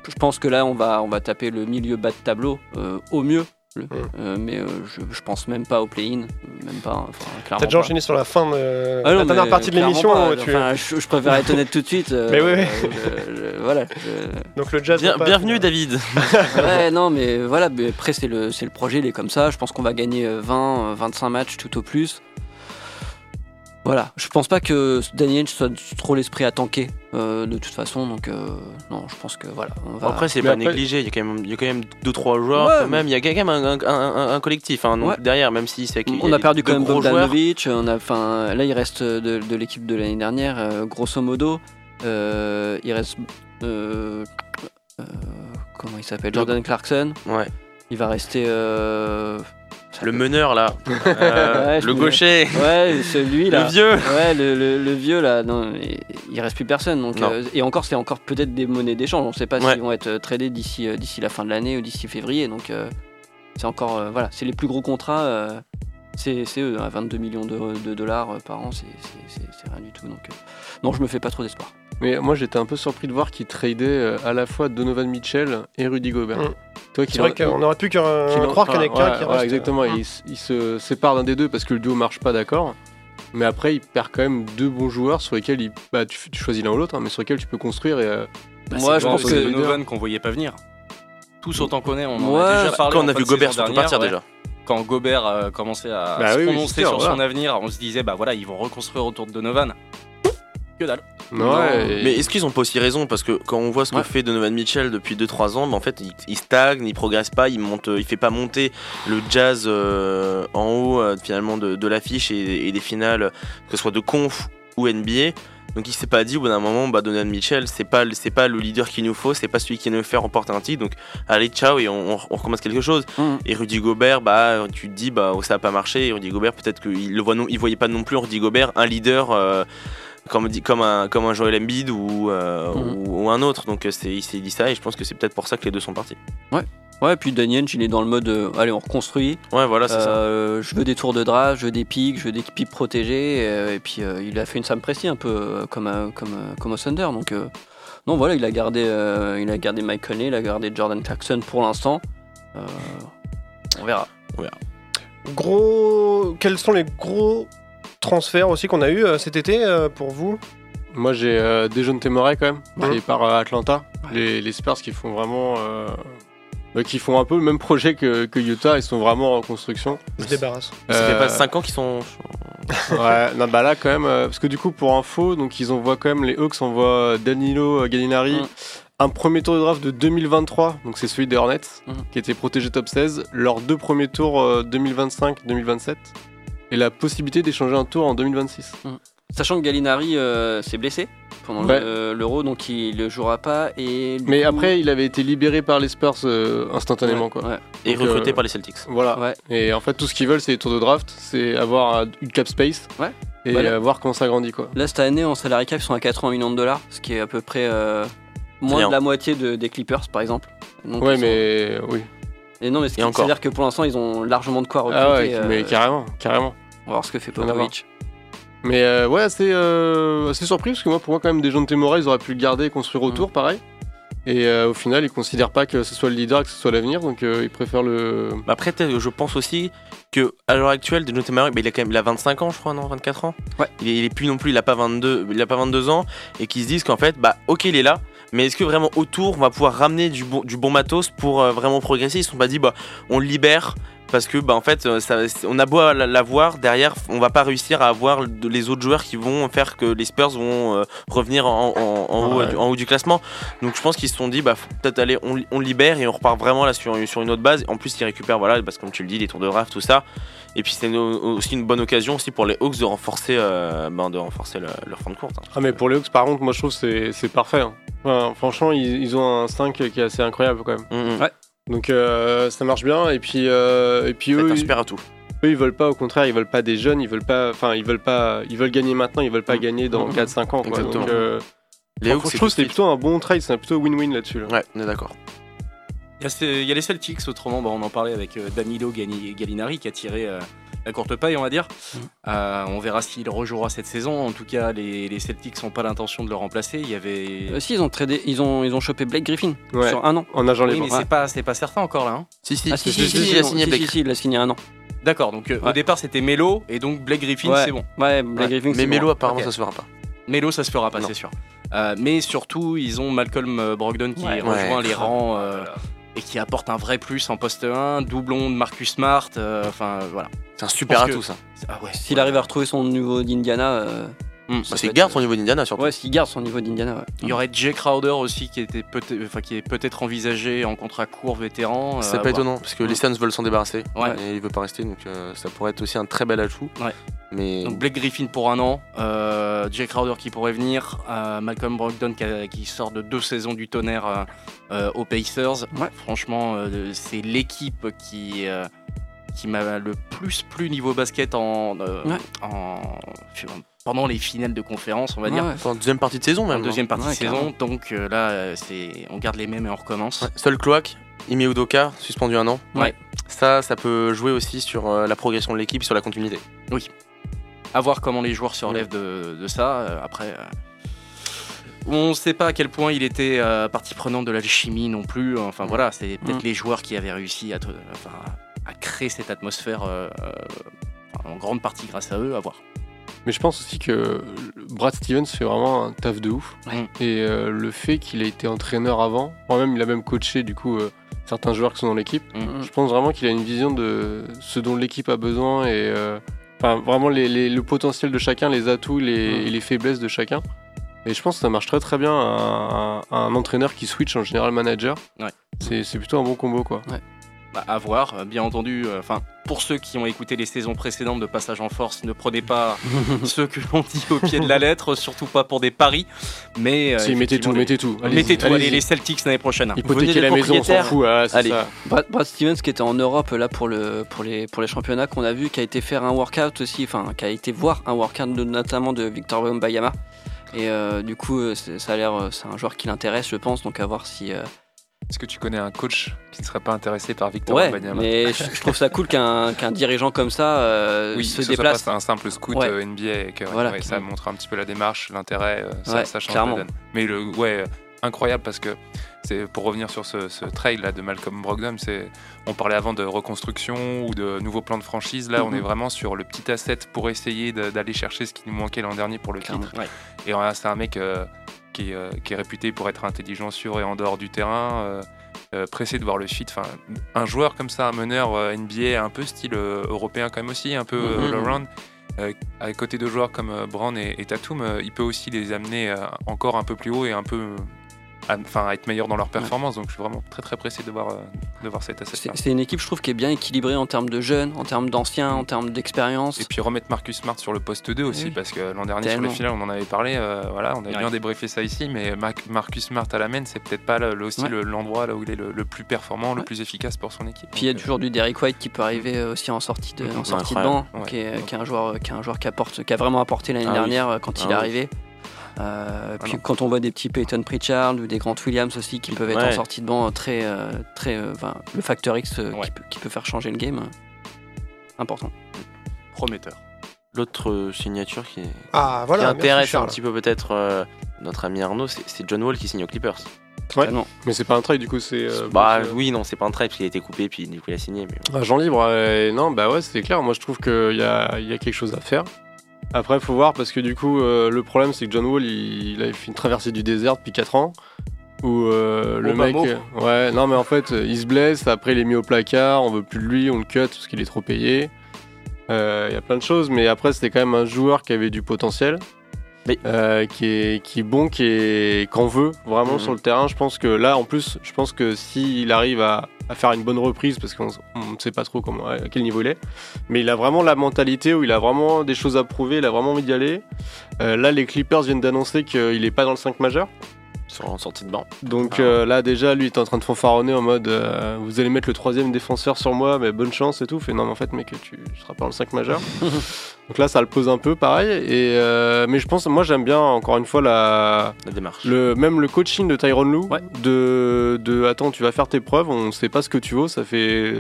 Je pense que là, on va, on va taper le milieu bas de tableau euh, au mieux. Le- Mm. euh, mais euh, je, je pense même pas au play-in, euh, même pas. Enfin, clairement T'as déjà enchaîné sur la fin de Ah non, la dernière partie de l'émission. tu- Enfin, je, je préfère être honnête tout de suite. euh, Mais oui, oui. je- je- voilà. je- Donc le jazz. Bien- va pas- bienvenue David. ouais, non, mais voilà. mais après, c'est le, c'est le projet, il est comme ça. Je pense qu'on va gagner euh, 20, euh, 25 matchs tout au plus. Voilà, je pense pas que Daniel soit trop l'esprit à tanker euh, de toute façon, donc euh, non, je pense que voilà. On va... Après, c'est pas après- négligé. Il y a quand même, il y a quand même deux trois joueurs. Ouais, quand même, il y a quand même un, un- un- un collectif hein, donc Ouais. derrière, même si c'est. On a des- perdu quand même. Bogdanovic, on a, enfin, là il reste de, de l'équipe de l'année dernière, euh, grosso modo, euh, il reste, euh, euh, comment il s'appelle, Jordan Clarkson, Ouais. il va rester, euh, Le meneur là, Euh, Ouais, le gaucher, ouais, celui là, le vieux. ouais, le, le- le vieux là, non, il, reste plus personne, donc, euh, et encore c'est encore peut-être des monnaies d'échange, on ne sait pas s'ils vont être euh, tradés d'ici, euh, d'ici la fin de l'année ou d'ici février, donc c'est encore, voilà, c'est les plus gros contrats. c'est eux, à 22 millions de, de dollars par an, c'est rien du tout. Donc, non, je me fais pas trop d'espoir. Mais moi j'étais un peu surpris de voir qu'ils tradaient euh, à la fois Donovan Mitchell et Rudy Gobert. Mm. Toi, C'est vrai qu'on aurait pu qu'un- croire qu'il y en a qu'un qui reste. Exactement, il, s- il se sépare d'un des deux parce que le duo marche pas d'accord. Mais après, il perd quand même deux bons joueurs sur lesquels il, bah, tu, tu choisis l'un ou l'autre, hein, mais sur lesquels tu peux construire. Et, euh, Bah, Moi, c'est je bon, pense c'est que- Donovan qu'on voyait pas venir. Tous autant qu'on est, on en a déjà parlé. quand on a vu de Gobert surtout partir déjà. Quand Gobert euh, commençait à Bah se oui, prononcer c'est sûr, sur son avenir, on se disait bah voilà, ils vont reconstruire autour de Donovan. Que dalle. ouais, et- Mais est-ce qu'ils ont pas aussi raison? Parce que quand on voit ce que Ouais. fait Donovan Mitchell depuis 2-3 ans, bah, en fait il, il stagne, il progresse pas, il monte, il fait pas monter le jazz euh, en haut euh, finalement de, de l'affiche et, et des finales, que ce soit de conf ou NBA. Donc il s'est pas dit au bout d'un moment, bah Donovan Mitchell, c'est pas c'est pas le leader qu'il nous faut, c'est pas celui qui nous fait remporter un titre. Donc allez ciao et on, on- on recommence quelque chose. Mhm. Et Rudy Gobert, bah tu te dis bah oh, ça a pas marché. Et Rudy Gobert peut-être qu'il le voit non, il voyait pas non plus en Rudy Gobert un leader. euh, comme, un, comme un Joel Embiid ou, euh, Mhm. ou, ou un autre. Donc euh, c'est, il s'est dit ça et je pense que c'est peut-être pour ça que les deux sont partis. Ouais, puis Daniel, il est dans le mode euh, allez, on reconstruit. Ouais, voilà, c'est ça. Je veux des tours de draft, je veux des pics, je veux des pics protégés. et puis euh, il a fait une Sam Presti un peu comme, comme, comme au Thunder. Donc, euh, non, voilà, il a gardé, euh, il a gardé Mike Conley, il a gardé Jordan Clarkson pour l'instant. Euh, on verra. Gros. Quels sont les gros transferts aussi qu'on a eu euh, cet été euh, pour vous Moi j'ai euh, Dejounte Murray quand même, qui euh, Atlanta. Les, les Spurs qui font vraiment. euh, bah, qui font un peu le même projet que, que Utah, ils sont vraiment en construction. Ils se débarrassent. Ça fait pas 5 ans qu'ils sont. ouais, non, bah là quand même, euh, parce que du coup pour info, donc ils envoient quand même les Hawks envoient Danilo euh, Gallinari, Mm. un premier tour de draft de 2023, donc c'est celui des Hornets, Mm. qui était protégé top 16, leurs deux premiers tours euh, 2025-2027, et la possibilité d'échanger un tour en 2026. Sachant que Gallinari euh, s'est blessé pendant Ouais. le- l'Euro, donc il ne jouera pas. Et Mais coup- après, il avait été libéré par les Spurs euh, instantanément, Ouais, quoi. ouais. Et Donc, recruté euh, par les Celtics. Voilà. Ouais. Et en fait, tout ce qu'ils veulent, c'est les tours de draft, c'est avoir un- une cap space Ouais. et Voilà. euh, voir comment ça grandit, quoi. Là, cette année, en salary cap, ils sont à 80 millions de dollars, ce qui est à peu près euh, moins Rien. de la moitié de- des Clippers, par exemple. Donc, ouais, sont- mais oui. Et non, mais c'est-à-dire que pour l'instant, ils ont largement de quoi recruter. Ah ouais, euh, mais carrément, carrément. On va voir ce que fait. Popovic. Mais euh, ouais, assez, euh, assez surpris parce que moi, pour moi, quand même, des gens de Temora, ils auraient pu le garder et construire autour, pareil. Et euh, au final, ils considèrent pas que ce soit le leader, que ce soit l'avenir, donc ils préfèrent le. Bah après, je pense aussi que à l'heure actuelle, Dejounte Murray, bah, il a quand même il a 25 ans, je crois, non 24 ans Ouais. Il est, il est plus non plus, il a pas 22, il a pas 22 ans, et qu'ils se disent qu'en fait, bah ok, il est là, mais est-ce que vraiment autour, on va pouvoir ramener du bon, du bon matos pour euh, vraiment progresser? Ils se sont pas dit, bah on le libère. Parce que bah en fait euh, ça, c'est- on a beau la- l'avoir derrière on va pas réussir à avoir le- les autres joueurs qui vont faire que les Spurs vont euh, revenir en, en- en haut, Ouais. du, en haut du classement donc je pense qu'ils se sont dit bah peut-être aller on, on libère et on repart vraiment là sur, sur une autre base en plus ils récupèrent voilà parce que comme tu le dis les tours de draft tout ça et puis c'est une- aussi une bonne occasion aussi pour les Hawks de renforcer euh, ben, de renforcer le- leur front de courte hein. Ah, mais pour les Hawks, par contre, moi, je trouve que c'est- c'est parfait. hein. Enfin, franchement, ils, ils ont un 5 qui est assez incroyable, quand même. Mm, mm. Ouais. Donc ça ça marche bien. Et puis, euh, et puis eux, un ils- super atout eux, ils veulent pas, au contraire, ils veulent pas des jeunes, ils veulent pas. Enfin, ils veulent pas. Ils veulent gagner maintenant, ils veulent pas Mm. gagner dans Mm. 4-5 ans, quoi. Donc, euh, les Hawks je trouve tout que c'est plutôt un bon trade, c'est plutôt win-win là-dessus. là. ouais on est d'accord Il y, a y les Celtics, autrement, bah, on en parlait avec euh, Danilo Gallinari qui a tiré euh, la courte paille, on va dire. Euh, on verra s'il rejouera cette saison. En tout cas, les, les Celtics n'ont pas l'intention de le remplacer. Il y avait. Euh, si, ils ont tradé, ils ont, ils ont chopé Blake Griffin Ouais. sur un an. En agent Oui, libre. mais c'est pas, c'est pas certain encore là. hein. si si, Ah si, si, si, si, il a signé si, Blake si, si, il a signé un an. D'accord, donc euh, au Ouais. départ c'était Melo et donc Blake Griffin, Ouais. c'est bon. Ouais, Blake Ouais. Griffin, mais Melo bon. apparemment ça se fera pas Melo, ça se fera pas, c'est sûr. Euh, mais surtout, ils ont Malcolm Brogdon qui Ouais. rejoint Ouais. les rangs euh, et qui apporte un vrai plus en poste 1, doublon de Marcus Smart. euh, Enfin voilà. c'est un super atout ça Ah ouais. S'il arrive à retrouver son niveau d'Indiana, euh, peut être- garde son niveau d'Indiana surtout Ouais, s'il garde son niveau d'Indiana, ouais. Il y aurait Jay Crowder aussi qui était peut-être, enfin qui est peut-être envisagé en contrat court vétéran. euh, c'est à pas étonnant parce que Mm. les Suns veulent s'en débarrasser Ouais. et il veut pas rester donc euh, ça pourrait être aussi un très bel atout Ouais. mais Donc Blake Griffin pour un an, euh, Jay Crowder qui pourrait venir, euh, Malcolm Brogdon qui, a- qui sort de deux saisons du tonnerre euh, euh, aux Pacers. Ouais. Franchement, euh, c'est l'équipe qui, euh, qui m'a le plus plu niveau basket en, euh, Ouais. en- pendant les finales de conférence, on va dire. en deuxième partie de saison En même deuxième partie de saison, donc euh, là, euh, c'est, on garde les mêmes et on recommence. Seul cloaque, Ime Udoka, suspendu un an. Ouais. Ça, ça peut jouer aussi sur euh, la progression de l'équipe, sur la continuité. À voir comment les joueurs se relèvent de, de ça. après, On ne sait pas à quel point il était euh, partie prenante de l'alchimie non plus. Enfin voilà, c'est peut-être les joueurs qui avaient réussi à, te- enfin, à créer cette atmosphère euh, euh, en grande partie grâce à eux. À voir. Mais je pense aussi que Brad Stevens fait vraiment un taf de ouf. Ouais. Et euh, le fait qu'il ait été entraîneur avant, moi-même, il a même coaché du coup euh, certains joueurs qui sont dans l'équipe. Mhm. Je pense vraiment qu'il a une vision de ce dont l'équipe a besoin et euh, vraiment les- les- le potentiel de chacun, les atouts les, Mhm. et les faiblesses de chacun. Et je pense que ça marche très très bien un, un- un entraîneur qui switch en général manager. Ouais. C'est c'est plutôt un bon combo quoi. Bah, à voir, bien entendu. euh, Enfin, pour ceux qui ont écouté les saisons précédentes de Passage en Force, ne prenez pas ceux que l'on dit au pied de la lettre, surtout pas pour des paris. Mais euh, Si, mettez tout, les- mettez tout. Allez-y, Mettez tout. Allez, les Celtics l'année prochaine. Hypothéquer la maison, on s'en fout. ah, c'est Allez. ça. Brad, Brad Stevens qui était en Europe là pour le pour les pour les championnats qu'on a vu, qui a été faire un workout aussi, enfin qui a été voir un workout de- notamment de Victor Wembanyama. Et euh, du coup, c'est- ça a l'air, c'est un joueur qui l'intéresse, je pense. Donc à voir si. euh, Est-ce que tu connais un coach qui ne serait pas intéressé par Victor Ouais, Wembanyama mais je, je trouve ça cool qu'un qu'un dirigeant comme ça euh, Oui, se que déplace. pas un simple scout Ouais. euh, NBA et que ouais, Voilà. ouais, ça montre un petit peu la démarche, l'intérêt, euh, ça, Ouais, ça change clairement. la donne. Mais le, ouais, incroyable parce que c'est pour revenir sur ce, ce trail là de Malcolm Brogdon, c'est on parlait avant de reconstruction ou de nouveaux plans de franchise. Là, on Mhm. est vraiment sur le petit asset pour essayer d'aller chercher ce qui nous manquait l'an dernier pour le Clairement. titre. Et euh, c'est un mec euh, qui, est, euh, qui est réputé pour être intelligent sur et en dehors du terrain. euh, euh, pressé de voir le fit. Enfin, un joueur comme ça, un meneur euh, NBA, un peu style euh, européen quand même aussi, un peu Mhm. all-around, à côté de joueurs comme Brown et, et Tatum, il peut aussi les amener encore un peu plus haut et un peu à, enfin, à être meilleurs dans leur performance. Donc je suis vraiment très très pressé de voir, euh, de voir cet asset C'est une équipe, je trouve, qui est bien équilibrée en termes de jeunes, en termes d'anciens, en termes d'expérience. Et puis remettre Marcus Smart sur le poste 2 aussi, Oui. parce que l'an dernier sur les finales, on en avait parlé, euh, voilà, on avait Ouais. bien débriefé ça ici, mais Mar- Marcus Smart à la main, c'est peut-être pas aussi Ouais. le- l'endroit là où il est le, le plus performant, le plus efficace pour son équipe. Puis il y a euh, toujours du Derrick White qui peut arriver aussi en sortie de, en sortie de banc, qui, est, ouais. qui est un joueur, qui est un joueur qui apporte, qui a vraiment apporté l'année Ah dernière quand Ah il est oui. arrivé. Euh, puis non. quand on voit des petits Peyton Pritchard ou des Grant Williams aussi qui peuvent être en Ouais. sortie de banc très, euh, très, euh, enfin, le facteur X Ouais. qui, peut, qui peut faire changer le game, important. Prometteur. L'autre signature qui, est- Ah qui voilà. intéresse un petit peu peut-être euh, notre ami Arnaud, c'est John Wall qui signe aux Clippers. Ouais. Ah non. Mais c'est pas un trade du coup, c'est. euh, bah euh, oui, non, c'est pas un trade parce qu'il a été coupé puis du coup il a signé. Mais... Agent libre, euh, non, bah ouais, c'est clair. Moi, je trouve qu'il y a, il y a quelque chose à faire. Après, il faut voir parce que du coup, euh, le problème, c'est que John Wall, il, il a fait une traversée du désert depuis 4 ans. Où euh, le mec. euh, ouais, non, mais en fait, il se blesse. Après, il est mis au placard. On veut plus de lui. On le cut parce qu'il est trop payé. Il y a plein de choses. Mais après, c'était quand même un joueur qui avait du potentiel. Oui. euh, qui, est, qui est bon, qui est qu'on veut vraiment Mhm. sur le terrain. Je pense que là, en plus, je pense que s'il arrive à, à faire une bonne reprise, parce qu'on ne sait pas trop comment, à quel niveau il est, mais il a vraiment la mentalité où il a vraiment des choses à prouver, il a vraiment envie d'y aller. Euh, là, les Clippers viennent d'annoncer qu'il n'est pas dans le 5 majeur. Sur, en sortie de banc. Donc Ah. euh, là, déjà, lui, il est en train de fanfaronner en mode euh, Vous allez mettre le troisième défenseur sur moi, mais bonne chance et tout. Fait non, mais en fait, mec, tu ne seras pas le 5 majeur. Donc là, ça le pose un peu pareil. Et, euh, mais je pense, moi, j'aime bien, encore une fois, la, La démarche. le, même le coaching de Tyron Lou, Ouais. de, de attends, tu vas faire tes preuves, on sait pas ce que tu vaux, ça fait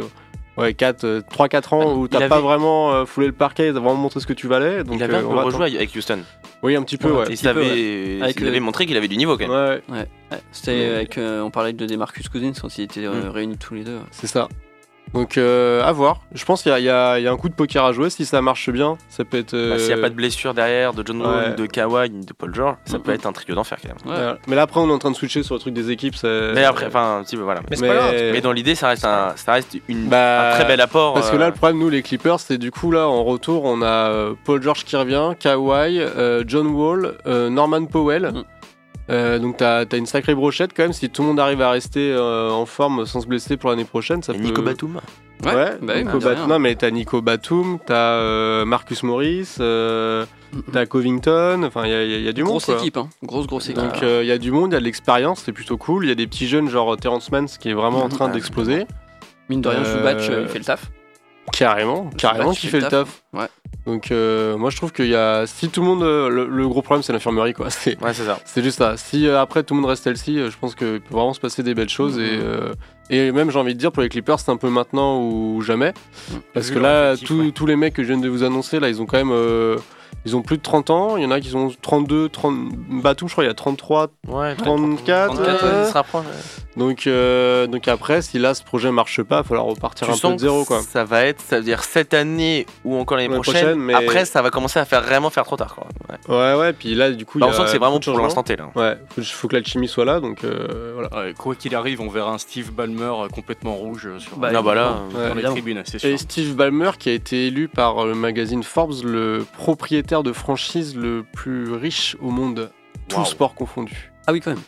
ouais, 4, 3-4 ans où t'as pas avait- vraiment foulé le parquet, t'as vraiment montré ce que tu valais. Donc, il avait on attendre. avec Houston. Oui, un petit peu, ouais. Il ouais. avait, Avec il le- avait montré qu'il avait du niveau quand même. Ouais, Ouais, ouais. C'était avec, euh, on parlait de Demarcus Cousins quand ils étaient euh, Mm. réunis tous les deux. c'est ça. Donc euh, à voir. Je pense qu'il y, a- y y un coup de poker à jouer. Si ça marche bien, ça peut être. Bah, S'il n'y a euh, pas de blessure derrière de John Wall, ouais. de Kawhi, ni de Paul George, ça peut être un trio d'enfer quand même. Ouais. euh, Mais là après, on est en train de switcher sur le truc des équipes. ça- Mais après, enfin, un petit peu voilà. Mais c'est pas grave. Mais dans l'idée, ça reste un, ça reste une, Bah, un très bel apport. Parce que là, euh, le problème, nous, les Clippers, c'est du coup, là, en retour, on a euh, Paul George qui revient, Kawhi, euh, John Wall, euh, Norman Powell. Mm. Euh, donc, t'as as une sacrée brochette quand même. Si tout le monde arrive à rester euh, en forme sans se blesser pour l'année prochaine, ça et peut. Nico Batum. Ouais, bah oui, Nico de Bat- rien. Non, mais t'as Nico Batum, t'as euh, Marcus Morris, euh, t'as Covington. Enfin, il y, y a du monde. grosse équipe, hein. grosse grosse équipe. Donc, euh, il y a du monde, il y a de l'expérience, c'est plutôt cool. Il y a des petits jeunes, genre Terrence Mann, qui est vraiment en train Ah, d'exploser. Mine de rien, euh, euh, il fait le taf. Carrément, carrément qui fait le taf. Ouais. Donc euh, moi je trouve qu'il y a si tout le monde euh, le, le gros problème c'est l'infirmerie quoi. C'est Ouais, c'est ça. c'est juste ça. Si euh, après tout le monde reste healthy, euh, je pense qu'il peut vraiment se passer des belles choses et Mhm. et même j'ai envie de dire pour les Clippers c'est un peu maintenant ou jamais parce Vu que là effectif, tous- ouais. tous les mecs que je viens de vous annoncer là ils ont quand même euh, Ils ont plus de 30 ans. Il y en a qui ont 32, 30. Batum, je crois, il y a 33, Ouais, 34. 34, euh, ouais, ça se rapproche. Donc, euh, donc après, si là ce projet marche pas, il va falloir repartir Tu un peu de zéro. Quoi. ça va être, ça veut dire cette année ou encore l'année prochaine. prochaine, mais- Après, ça va commencer à faire vraiment faire trop tard. Quoi. Ouais. Ouais, ouais, puis là, du coup, Bah, il on sent que c'est vraiment pour l'instant T là. Ouais, faut, faut que l'alchimie soit là, donc euh, voilà. Ouais, quoi qu'il arrive, on verra un Steve Ballmer euh, complètement rouge sur Bah, Ah bah là, dans Ouais. les tribunes, c'est sûr. Et Steve Ballmer qui a été élu par le magazine Forbes le propriétaire de franchise le plus riche au monde, tout Waouh. sport confondu. Ah oui, quand même.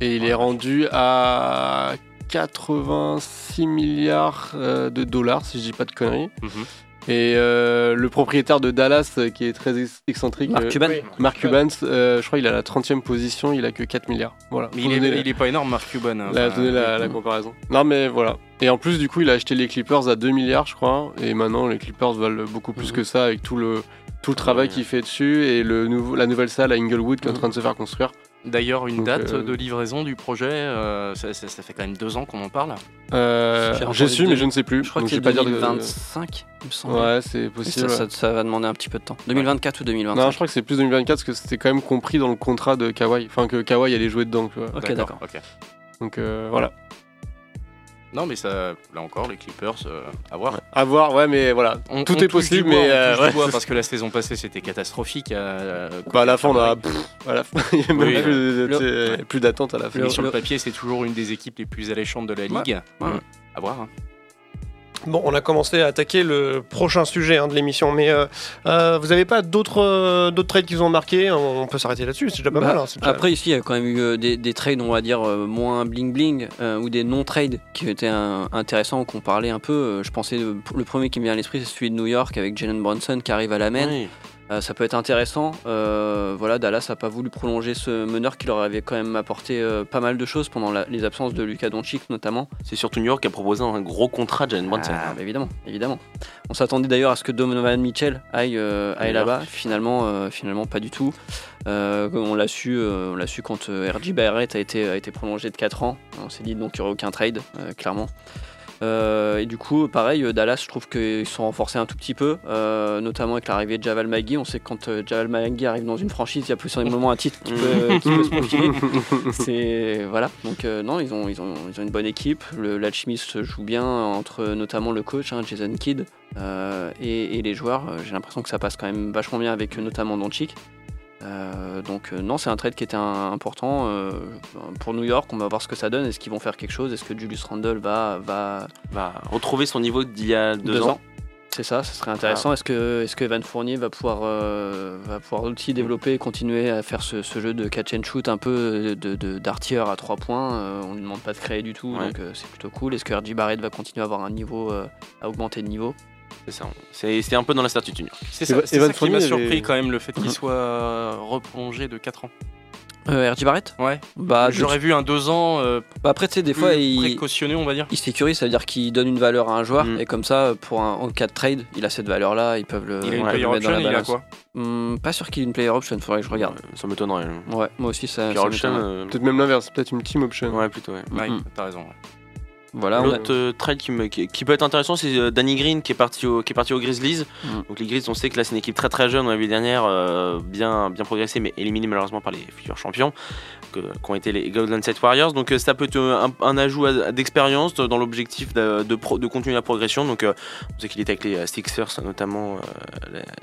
Et il est rendu à 86 milliards euh, de dollars, si je dis pas de conneries. Mhm. Et euh, le propriétaire de Dallas, euh, qui est très ex- excentrique, Mark euh, Cuban. Mark Cuban, euh, je crois qu'il a la 30e position, il a que 4 milliards. Voilà. Mais il est, la- il est pas énorme, Mark Cuban. hein. la, donner la, la comparaison. Non mais voilà. Et en plus du coup il a acheté les Clippers à 2 milliards je crois. Et maintenant les Clippers valent beaucoup plus que ça avec tout le, tout le travail qu'il fait dessus et le nouveau, la nouvelle salle à Inglewood qui est en train de se faire construire. D'ailleurs, une Donc, date euh, de livraison du projet, euh, ça, ça- ça fait quand même deux ans qu'on en parle. Euh, su mais je ne sais plus. Je crois Donc, que c'est vais pas dire de- 2025, il me semble. Ouais c'est possible. ça, ça- ça va demander un petit peu de temps. 2024 ou 2025 Non je crois que c'est plus 2024 parce que c'était quand même compris dans le contrat de Kawhi. Enfin que Kawhi allait jouer dedans. tu vois. Ok, d'accord. ok. Donc euh, voilà. Non, mais ça, là encore, les Clippers, euh, à voir. À voir ouais mais voilà. On- Tout on est possible bois, mais on euh, ouais, bois parce que la saison passée c'était catastrophique. euh, bah, à la fin on a côté pff, à la fin, il y a même Oui, plus, le- d'attente à la fin. Mais sur le papier, c'est toujours une des équipes les plus alléchantes de la ligue. ouais. Mm. À voir. hein. Bon, on a commencé à attaquer le prochain sujet hein, de l'émission, mais euh, euh, vous n'avez pas d'autres euh, d'autres trades qui vous ont marqué? On peut s'arrêter là-dessus, c'est déjà pas Bah, mal. hein, déjà- Après, ici, il y a quand même eu des, des trades, on va dire, euh, moins bling-bling, euh, ou des non-trades qui étaient euh, intéressants ou qu'on parlait un peu. Je pensais, le premier qui me vient à l'esprit, c'est celui de New York avec Jalen Brunson qui arrive à la main. Oui. Euh, ça peut être intéressant. Euh, voilà, Dallas n'a pas voulu prolonger ce meneur qui leur avait quand même apporté euh, pas mal de choses pendant la- les absences de Luka Doncic notamment. C'est surtout New York qui a proposé un gros contrat à Jalen Brunson. Ah, bah, évidemment, évidemment. On s'attendait d'ailleurs à ce que Donovan Mitchell aille, aille là-bas. Finalement, finalement, pas du tout. On l'a su, on l'a su quand RJ Barrett a été, a été prolongé de 4 ans. On s'est dit donc il n'y aurait aucun trade, clairement. Euh, et du coup, pareil, euh, Dallas, je trouve qu'ils sont renforcés un tout petit peu, euh, notamment avec l'arrivée de Javal Magui. On sait que quand euh, Javal Magui arrive dans une franchise, il y a plus simplement un titre qui peut, qui peut se profiler. C'est voilà. Donc non, ils ont, ils ont, ils ont une bonne équipe. L'alchimie se joue bien entre notamment le coach, hein, Jason Kidd, et, et les joueurs. J'ai l'impression que ça passe quand même vachement bien avec notamment Doncic. Euh, donc euh, non, c'est un trade qui était un- important euh, pour New York. On va voir ce que ça donne. Est-ce qu'ils vont faire quelque chose? Est-ce que Julius Randle va va Va retrouver son niveau d'il y a deux, deux ans? ans C'est ça, ça serait intéressant. Est-ce que, est-ce que Evan Fournier va pouvoir, va pouvoir aussi développer et continuer à faire ce, ce jeu de catch and shoot un peu de, de- d'artilleur à trois points? On ne lui demande pas de créer du tout, Ouais. donc c'est plutôt cool. Est-ce que RJ Barrett va continuer à avoir un niveau, à augmenter de niveau? C'est ça. C'est c'est un peu dans l'incertitude. C'est Eva- ça, c'est Evan ça qui m'a surpris quand même, le fait qu'il soit euh, reprolongé de 4 ans. euh, RJ Barrett? Ouais. bah, J'aurais vu un 2 ans euh, bah, après, tu sais, des fois, il, précautionné, on va dire. il sécurise, ça veut dire qu'il donne une valeur à un joueur, Mm. et comme ça, pour un, en cas de trade, il a cette valeur-là, ils peuvent le, Il a une le player dans option, la il a quoi? Hmm, Pas sûr qu'il ait une player option, faudrait que je regarde. Ouais, ça m'étonnerait. Ouais, moi aussi, ça. Ça euh, Peut-être même l'inverse, peut-être une team option. Ouais, plutôt. Ouais. Ouais, Mhm. t'as raison. ouais. Voilà, L'autre euh, trade qui, me- qui, qui peut être intéressant, c'est euh, Danny Green qui est parti, au, qui est parti aux Grizzlies. Mm. Donc les Grizzlies, on sait que là c'est une équipe très très jeune, on l'a vu dernière, euh, bien, bien progressée, mais éliminée malheureusement par les futurs champions, qu'ont été les Golden State Warriors. Donc euh, ça peut être un, un ajout d'expérience dans l'objectif de, de, pro- de continuer la progression. Donc on sait qu'il était avec les Sixers notamment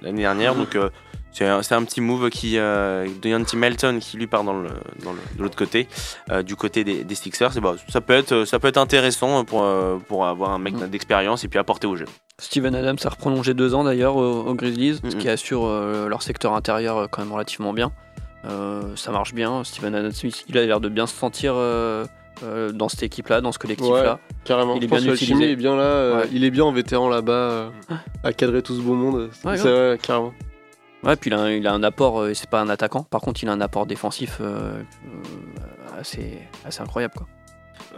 l'année dernière. Donc euh, c'est un, petit move qui euh, de Yanti Melton qui lui part dans le, dans le- de l'autre côté, euh, du côté des, des Sixers. Bah, ça peut être ça peut être intéressant pour euh, pour avoir un mec Mm. d'expérience et puis apporter au jeu. Steven Adams a reprolongé deux ans d'ailleurs aux, aux Grizzlies, ce qui assure euh, leur secteur intérieur quand même relativement bien. Euh, ça marche bien. Steven Adams, il a l'air de bien se sentir euh, euh, dans cette équipe-là, dans ce collectif-là. Carrément, Il est bien que l'alchimie utilisé. est bien là, euh, Ouais. il est bien en vétéran là-bas, euh, à cadrer tout ce beau monde. C'est Ouais, c'est vrai, carrément. Ouais, puis il a, un- il a un apport, euh, c'est pas un attaquant, par contre il a un apport défensif euh, euh, assez, assez incroyable. Quoi.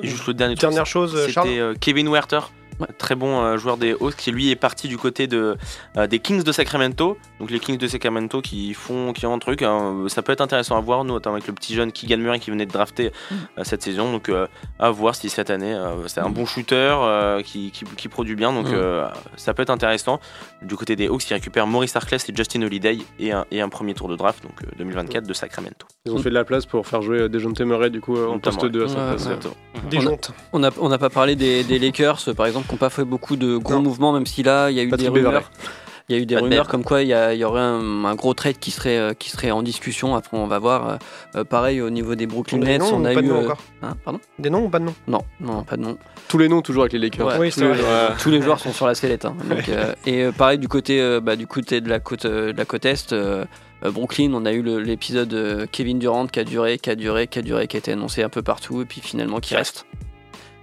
Et juste le dernier truc, Dernière chose, Charles c'était euh, Kevin Werther Ouais, très bon euh, joueur des Hawks qui lui est parti du côté de, euh, des Kings de Sacramento. Donc les Kings de Sacramento qui font, qui ont un truc. hein, ça peut être intéressant à voir, notamment avec le petit jeune Keegan Murray qui venait de drafter euh, cette saison. Donc euh, à voir si cette année euh, c'est un bon shooter euh, qui, qui, qui produit bien. Donc Mm. euh, ça peut être intéressant. Du côté des Hawks, ils récupèrent Maurice Harkless et Justin Holiday et un, et un premier tour de draft, donc euh, 2024 de Sacramento. Ils ont fait de la place pour faire jouer euh, Dejounte Murray du coup euh, en Notamment, poste 2 à sa place. Ouais, On n'a on n'a pas parlé des, des Lakers, euh, par exemple, qui n'ont pas fait beaucoup de gros mouvements, même si là, il y a eu Patrick des rumeurs. Il y a eu des rumeurs comme quoi il y, a- il y aurait un, un gros trade qui serait, euh, qui serait en discussion. Après, on va voir. Euh, euh, pareil, au niveau des Brooklyn Des Nets, noms on ou a pas de eu. noms euh, encore hein, pardon? Des noms ou pas de noms? Non, non, pas de nom. Tous les noms toujours avec les Lakers. Ouais. Oui, Tous les-. Tous joueurs sont sur la sellette. hein. Donc, euh, et euh, pareil du côté, euh, bah, du côté de la côte, euh, de la côte est, Brooklyn, on a eu l'épisode Kevin Durant qui a duré, qui a duré, qui a duré, qui a été annoncé un peu partout, et puis finalement qui reste.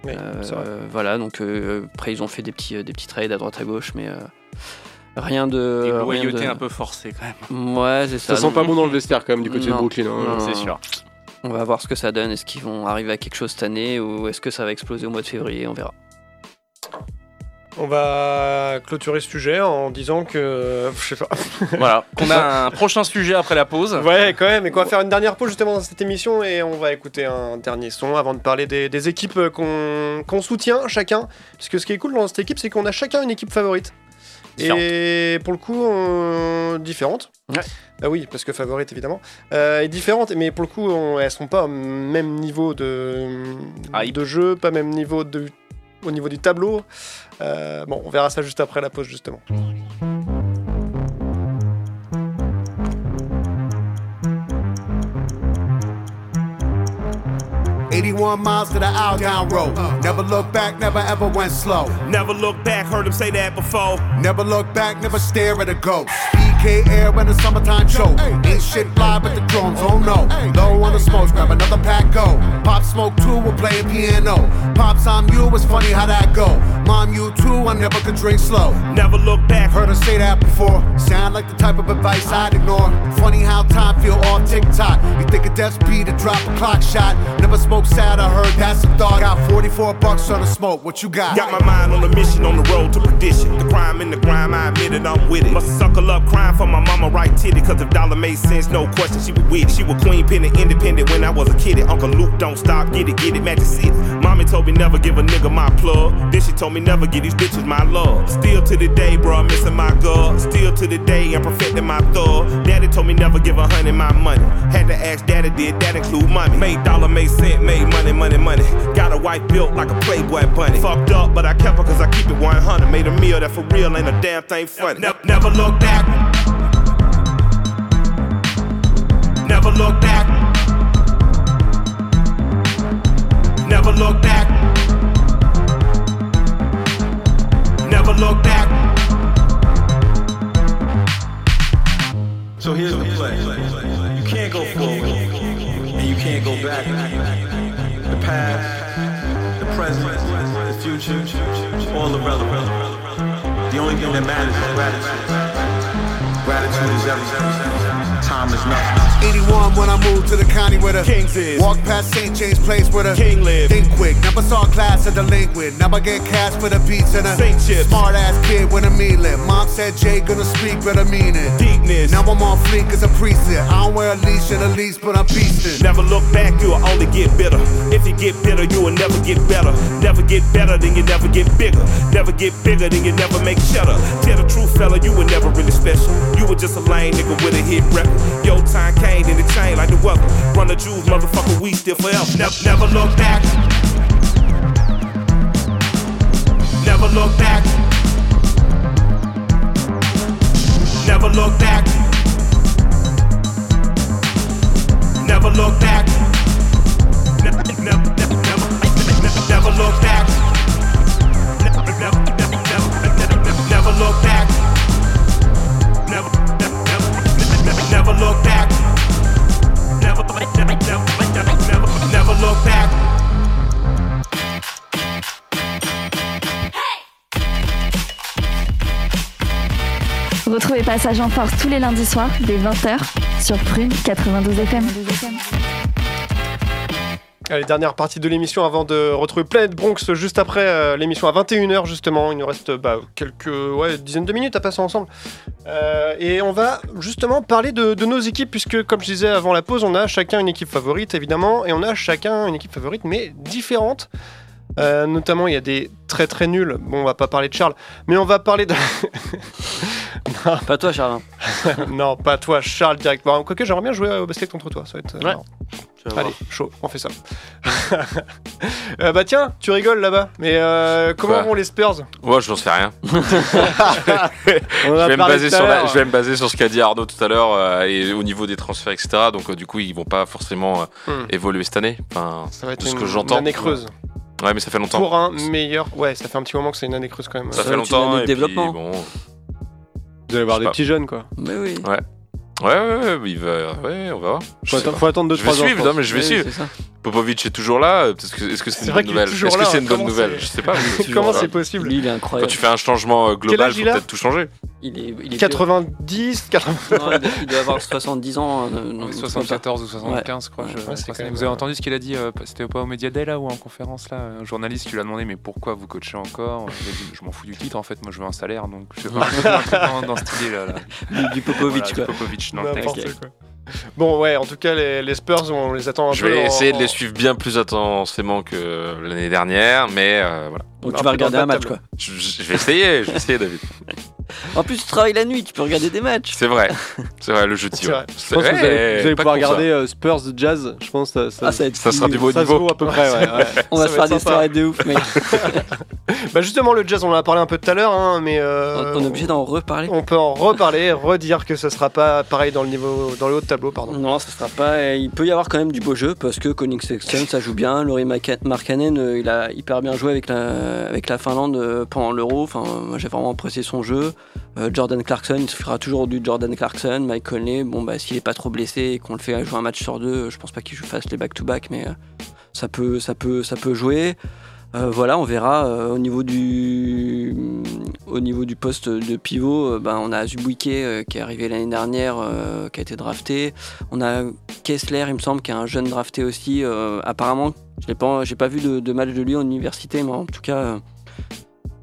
Oui, Euh, voilà, donc euh, après ils ont fait des petits, euh, des petits trades à droite à gauche, mais euh, rien de. Une rien loyauté de- un peu forcée quand même. Ouais, c'est ça. Ça sent pas bon dans le vestiaire quand même du côté de. Brooklyn. hein. C'est sûr. On va voir ce que ça donne. Est-ce qu'ils vont arriver à quelque chose cette année ou est-ce que ça va exploser au mois de février On verra. On va clôturer ce sujet en disant que. Je sais pas. Voilà, qu'on a un prochain sujet après la pause. Ouais, quand même, et qu'on va faire une dernière pause justement dans cette émission et on va écouter un dernier son avant de parler des, des équipes euh, qu'on soutient chacun. Parce que ce qui est cool dans cette équipe, c'est qu'on a chacun une équipe favorite. Et pour le coup, on- différente. Ouais. Ah oui, parce que favorite évidemment. Euh, et différentes, mais pour le coup, on- elles sont pas au même niveau de, Hype. de jeu, pas même niveau de, au niveau du tableau. Euh, bon, on verra ça juste après la pause justement. 81 miles to the outbound road. Never look back, never ever went slow. Never look back, heard him say that before. Never look back, never stare at a ghost. EK air when the summertime show. Ain't shit fly but the drones, oh no. Low on the smoke, grab another pack, go. Pop smoke too, we're playing piano. Pops, I'm you, it's funny how that go. Mom, you too, I never could drink slow. Never look back, Heard her say that before. Sound like the type of advice I'd ignore. Funny how time feel all tick tock. You think a death speed to drop a clock shot. Never smoke sad, I heard that's a thought. Got 44 bucks on the smoke, what you got? Got my mind on a mission on the road to perdition. The crime in the grime, I admit it, I'm with it. Must suckle up crying for my mama right titty. Cause if dollar made sense, no question, she was with it. She was queen penny independent when I was a kid. Uncle Luke, don't stop, get it, get it, Magic City. Mommy told me never give a nigga my plug. Then she told me never give these bitches my love. Still to the day, bro, I'm missing my girl. Still to the day, I'm perfecting my thug. Daddy told me never give a honey my money. Had to ask daddy, did that include money? Made dollar, made cent, made money, money, money. Got a wife built like a Playboy bunny. Fucked up, but I kept her cause I keep it 100. Made a meal that for real ain't a damn thing funny. Never, never look back. Time is nothing. 81 when I moved to the county where the Kings is. Walk past St. James Place where the King live. Think quick, never saw class a delinquent. Never get cash for the beats and a Saint chips. smart ass kid with a mealing. Mom said Jay gonna speak with a meaning. Deepness. Now I'm on fleek as a priest. I don't wear a leash and a leash, but I'm beastin'. Never look back, you'll only get bitter. If you get bitter, you will never get better. Never get better, then you never get bigger. Never get bigger, then you never make shutter. Tell the truth, fella, you were never really special. You were just a lame nigga with a hit record. Your time came, then it changed like the weather. Run the jewels, motherfucker, we still forever. Never, never look back. Never look back. Never look back. Never look back. Never, never, never, never, never look back. Never, never, never, never, never, never look back. Never, never, never, never, never look back. Retrouvez Passage en Force tous les lundis soirs dès 20h sur Prune 92 FM. Allez, dernière partie de l'émission avant de retrouver Planet Bronx juste après euh, l'émission à 21h justement. Il nous reste bah, quelques ouais, dizaines de minutes à passer ensemble. Euh, et on va justement parler de, de nos équipes puisque comme je disais avant la pause, on a chacun une équipe favorite évidemment et on a chacun une équipe favorite mais différente. Euh, notamment, il y a des très très nuls. Bon, on va pas parler de Charles, mais on va parler de. non. Pas toi, Charles. non, pas toi, Charles, directement. Quoique, j'aimerais bien jouer au basket contre toi. Ça va être. euh, Ouais. Marrant. Tu vas Allez, voir. chaud, on fait ça. Euh, bah tiens, tu rigoles là-bas. Mais euh, comment Quoi vont les Spurs? Moi, je n'en sais rien. Je, vais me baser sur la- l'heure. je vais me baser sur ce qu'a dit Arnaud tout à l'heure euh, et au niveau des transferts, etc. Donc, euh, du coup, ils vont pas forcément euh, Hmm. évoluer cette année. Enfin, Ça va être de ce une, que une j'entends. année creuse. Ouais, mais ça fait longtemps. Pour un meilleur. Ouais, ça fait un petit moment que c'est une année creuse quand même. Ça Ça fait être une année longtemps. de Et puis, développement. bon, Vous allez voir des pas. petits jeunes, quoi. Mais oui. ouais. Ouais, ouais, ouais, il va, ouais, on va voir. Faut, attendre Je vais 2-3 ans. suivre, non, mais je vais Oui, suivre. Popovic est toujours là. euh, Est-ce que c'est une bonne nouvelle? Est-ce que c'est une bonne nouvelle? Je sais pas. Comment c'est possible? Lui, il est Quand incroyable. tu fais un changement euh, global, faut il a? peut-être tout changer. Il est, il est 90, 80. Non, il doit- avoir 70 ans. euh, non, Ouais, c'est pas 74 ou 75, je crois. Ouais, je- ouais, quand Vous avez euh, entendu ce qu'il a dit euh, C'était pas au Media Day là ou en conférence là Un journaliste qui lui a demandé mais pourquoi vous coachez encore? Il a dit je m'en fous du titre en fait, moi je veux un salaire donc je sais pas un dans, dans cette idée là. là. Du, du Popovic, Voilà, quoi. du Popovic dans Bon, ouais, en tout cas, les, les Spurs, on les attend un Je peu. vais en- essayer de les suivre bien plus intensément que l'année dernière, mais euh, voilà. Donc tu vas regarder un match, quoi. Je, je vais essayer, je vais essayer, David. En plus, tu travailles la nuit, tu peux regarder des matchs. C'est vrai, c'est vrai, le jeudi. Ouais. vrai. Je pense que vous allez, vous pouvoir regarder euh, Spurs Jazz. Je pense que ça, ça, Ah, ça va être Ça sera du beau ça se niveau. vaut à peu près. Ouais, ouais. On va se faire des soirées de ouf, mec. Bah, justement, le jazz, on en a parlé un peu tout à l'heure, hein, mais. euh, On est obligé d'en reparler. On peut en reparler, redire que ce sera pas pareil dans le niveau, dans le haut de tableau, pardon. Non, ça sera pas. Il peut y avoir quand même du beau jeu parce que Koning Sexton ça joue bien. Laurie Markkanen euh, il a hyper bien joué avec la, avec la Finlande euh, pendant l'Euro. Enfin, moi j'ai vraiment apprécié son jeu. Euh, Jordan Clarkson, il se fera toujours du Jordan Clarkson. Mike Conley, bon bah s'il est pas trop blessé et qu'on le fait jouer un match sur deux, je pense pas qu'il fasse les back-to-back, mais euh, ça peut, ça peut, ça peut jouer. Euh, voilà, on verra au niveau du poste de pivot. ben, on a Zubuike qui est arrivé l'année dernière, qui a été drafté. On a Kessler, il me semble, qui est un jeune drafté aussi. apparemment, je n'ai pas, vu de, de match de lui en université, mais en tout cas,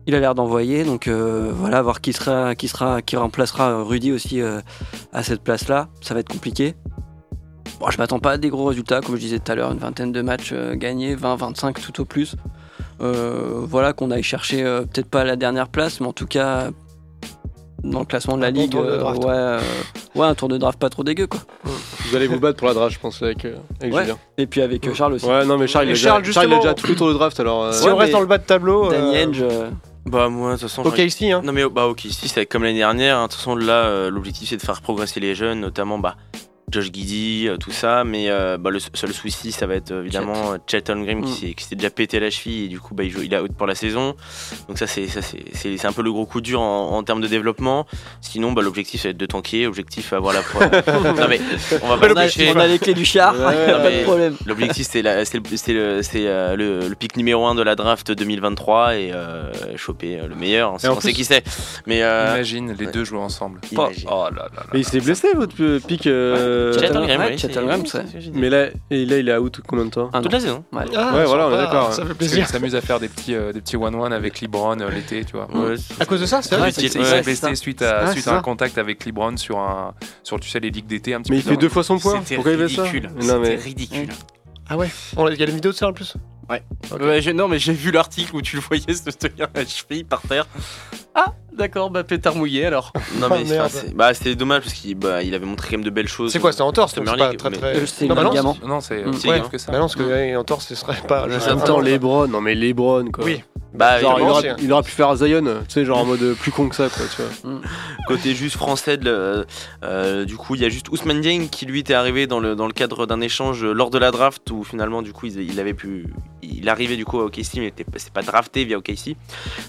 il a l'air d'envoyer. Donc euh, voilà, voir qui sera, qui sera, qui remplacera Rudy aussi euh, à cette place-là. Ça va être compliqué. Bon, je m'attends pas à des gros résultats, comme je disais tout à l'heure, une vingtaine de matchs euh, gagnés, 20-25 tout au plus. Euh, voilà, qu'on aille chercher euh, peut-être pas la dernière place, mais en tout cas dans le classement de la Un bon ligue, tour de euh, draft. ouais, euh, ouais, un tour de draft pas trop dégueu quoi. Vous allez vous battre pour la draft, je pense, avec, avec Ouais. Julien. Et puis avec euh, Charles aussi. Ouais, non, mais Charles, il Charles, déjà, Charles, il déjà tous les tours de draft, alors. euh, Si Ouais, on reste dans le bas de tableau. Danny euh, Henge, euh, Bah moi de toute façon. je- OKC, hein. Non mais bah ok, si c'est comme l'année dernière. hein. De toute façon là, euh, l'objectif c'est de faire progresser les jeunes, notamment bah Josh Giddy, euh, tout ça. Mais euh, bah, le seul souci, ça va être euh, évidemment Chet Holmgren qui Mm. s'est qui s'est déjà pété la cheville et du coup bah, il, joue, il est out pour la saison. Donc ça c'est ça c'est c'est- c'est un peu le gros coup dur en, en termes de développement. Sinon bah, l'objectif c'est de tanker, objectif avoir la non mais on va pas on, se a, on a les clés du char, Ouais, a pas de problème. L'objectif c'est la- c'est le, c'est le, c'est, le- le pic numéro 1 de la draft 2023 et euh, choper le meilleur. On, sait qui c'est. Mais euh, Imagine les deux jouer ensemble. imagine. Oh là là là. Mais il s'est blessé, votre euh, pic. Euh, oui, c'est- c'est- c'est- Mais là, et là, il est out combien de temps Ah, Toute la saison. Ouais. Ah, Ouais, voilà, on est d'accord. Ça fait Parce plaisir. qu'il s'amuse à faire des petits euh, des petits one one avec LeBron euh, l'été, tu vois. Ouais, À cause de ça, c'est vrai. Il s'est blessé suite à suite c'est à un contact avec LeBron sur un sur tu sais les ligues d'été un petit Mais peu. il fait deux fois son poids. Pourquoi il fait ça ridicule. Non, mais. C'était ridicule. Ah ouais On- Il y a des vidéos de ça en plus Ouais, non, mais j'ai vu l'article où tu le voyais se tenir la cheville par terre. Ah, d'accord, bah pétard mouillé alors. Non Ah, mais merde. c'est- bah, c'était dommage parce qu'il bah, il avait montré quand même de belles choses. C'est quoi C'était en torse C'est pas très très. Euh, c'est Non, bah non, ligament. Non, c'est Mm. c'est Ouais. grave que ça. Bah non, parce que ouais, en torse, ce serait pas. En même temps, Lebron, non mais Lebron quoi. Oui. Bah, Genre, il, vraiment, aura, c'est- il aura pu faire Zion, tu sais, genre en mode euh, plus con que ça, quoi, tu vois. côté juste français, le- euh, du coup, il y a juste Ousmane Dieng qui lui était arrivé dans le, dans le cadre d'un échange lors de la draft où finalement, du coup, il, il avait pu, il arrivait du coup à OKC, mais c'est pas drafté via OKC.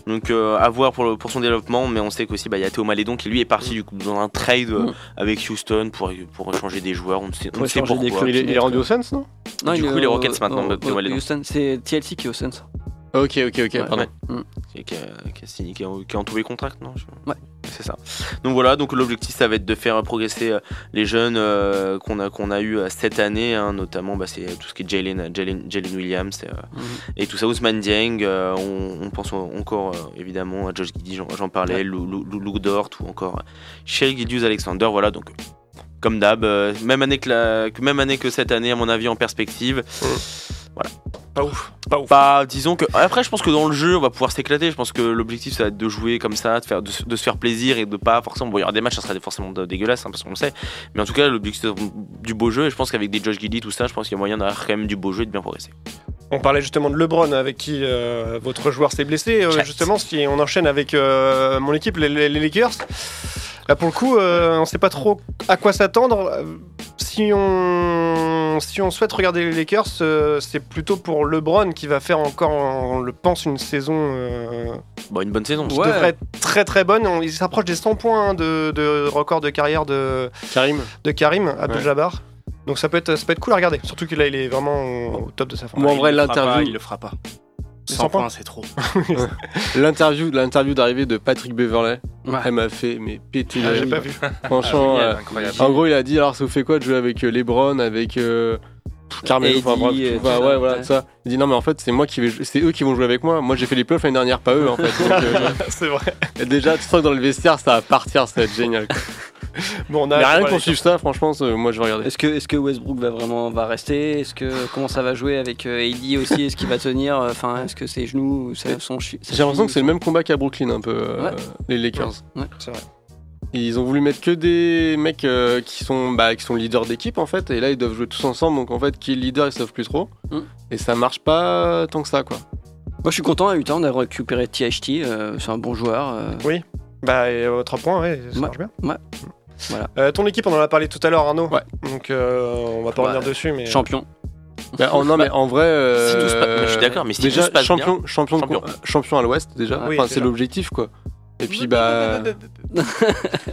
Donc, euh, à voir pour, le- pour son développement, mais on sait qu'aussi, bah, il y a Théo Malédon qui lui est parti du coup dans un trade euh, Mm. avec Houston pour, pour échanger des joueurs. On ne sait, on sait des. Il est, il est rendu au Suns, non? Non, Du il coup, est les au- Rockets maintenant, Théo Malédon. C'est TLC qui est au Suns. Ok, ok, ok, pardon. Mm. qui, qui a, qui qui a, a entouré contract, non Ouais. C'est ça. Donc voilà, donc l'objectif ça va être de faire progresser euh, les jeunes euh, qu'on a qu'on a eu euh, cette année, hein, notamment bah, c'est tout ce qui est Jalen Jalen Jalen Williams euh, Mhm. et tout ça, Ousmane Dieng, euh, on, on pense en- encore évidemment à Josh Giddy, j'en, parlais, Lou, Lou, Lou- Lou Dort ou encore Shea Gildius Alexander, voilà donc comme d'hab, même année que la, que- même année que cette année à mon avis en perspective. Voilà. Pas ouf. Pas ouf. Bah, disons que après, je pense que dans le jeu, on va pouvoir s'éclater. Je pense que l'objectif, ça va être de jouer comme ça, de, faire, de, se- de se faire plaisir et de pas forcément. Bon, il y aura des matchs, ça sera forcément dégueulasse, hein, parce qu'on le sait. Mais en tout cas, l'objectif c'est du beau jeu. Et je pense qu'avec des Josh Giddy, tout ça, je pense qu'il y a moyen d'avoir quand même du beau jeu et de bien progresser. On parlait justement de LeBron avec qui euh, votre joueur s'est blessé. Euh, justement, si on enchaîne avec euh, mon équipe, les, les- les Lakers. Là, pour le coup, euh, on ne sait pas trop à quoi s'attendre. Si on, si on souhaite regarder les Lakers, euh, c'est plutôt pour LeBron qui va faire encore, on le pense, une saison euh, Bon, une bonne saison. qui devrait être très très bonne. On- il s'approche des 100 points hein, de, de record de carrière de Karim. de Karim Abdul-Jabbar. Ouais. Donc ça peut être ça peut être cool à regarder. Surtout que là, il est vraiment au top de sa forme. Moi, en vrai, Il le fera pas, l'interview. Il le fera pas. Les 100 100 points. points, c'est trop. L'interview, l'interview d'arrivée de Patrick Beverley, Ouais. elle m'a fait mais péter. Ah, la j'ai vie. pas vu. Franchement, Génial, euh, en gros, il a dit alors ça vous fait quoi de jouer avec euh, LeBron, avec euh, Carmelo, enfin bref, euh, tout- enfin, tout ouais, ça, voilà, ouais. ça. Il dit non mais en fait c'est moi qui vais, c'est eux qui vont jouer avec moi. Moi j'ai fait les playoffs l'année dernière, pas eux en fait. Euh, c'est vrai. et déjà tu sens que dans le vestiaire ça va partir, ça va être génial. Quoi. Bon, on Mais a rien pour qu'on les suive ça, franchement, moi je vais regarder. Est-ce que, est-ce que Westbrook va vraiment va rester? Est-ce que comment ça va jouer avec euh, AD aussi? Est-ce qu'il va tenir? Enfin, est-ce que ses genoux son J'ai l'impression que c'est le même combat qu'à Brooklyn un peu, euh, Ouais. les Lakers. Ouais. C'est vrai. Ils ont voulu mettre que des mecs euh, qui sont bah, qui sont leaders d'équipe en fait, et là ils doivent jouer tous ensemble, donc en fait qui est le leader ils savent plus trop, Mm. et ça marche pas tant que ça quoi. Moi, je suis content à Utah. On a récupéré THT. euh, c'est un bon joueur. euh, Oui. Bah, et, euh, 3 points, ouais, ça Ouais. marche bien. Ouais. Voilà. Euh, ton équipe, on en a parlé tout à l'heure, Arnaud. Ouais. Donc, euh, on va pas revenir dessus, mais. Champion. Bah, en- non mais en vrai, euh, Si tout se passe- mais je suis d'accord, mais si déjà tout se passe champion, bien, champion, champion. champion à l'Ouest déjà, Oui, enfin c'est l'objectif quoi. Et puis bah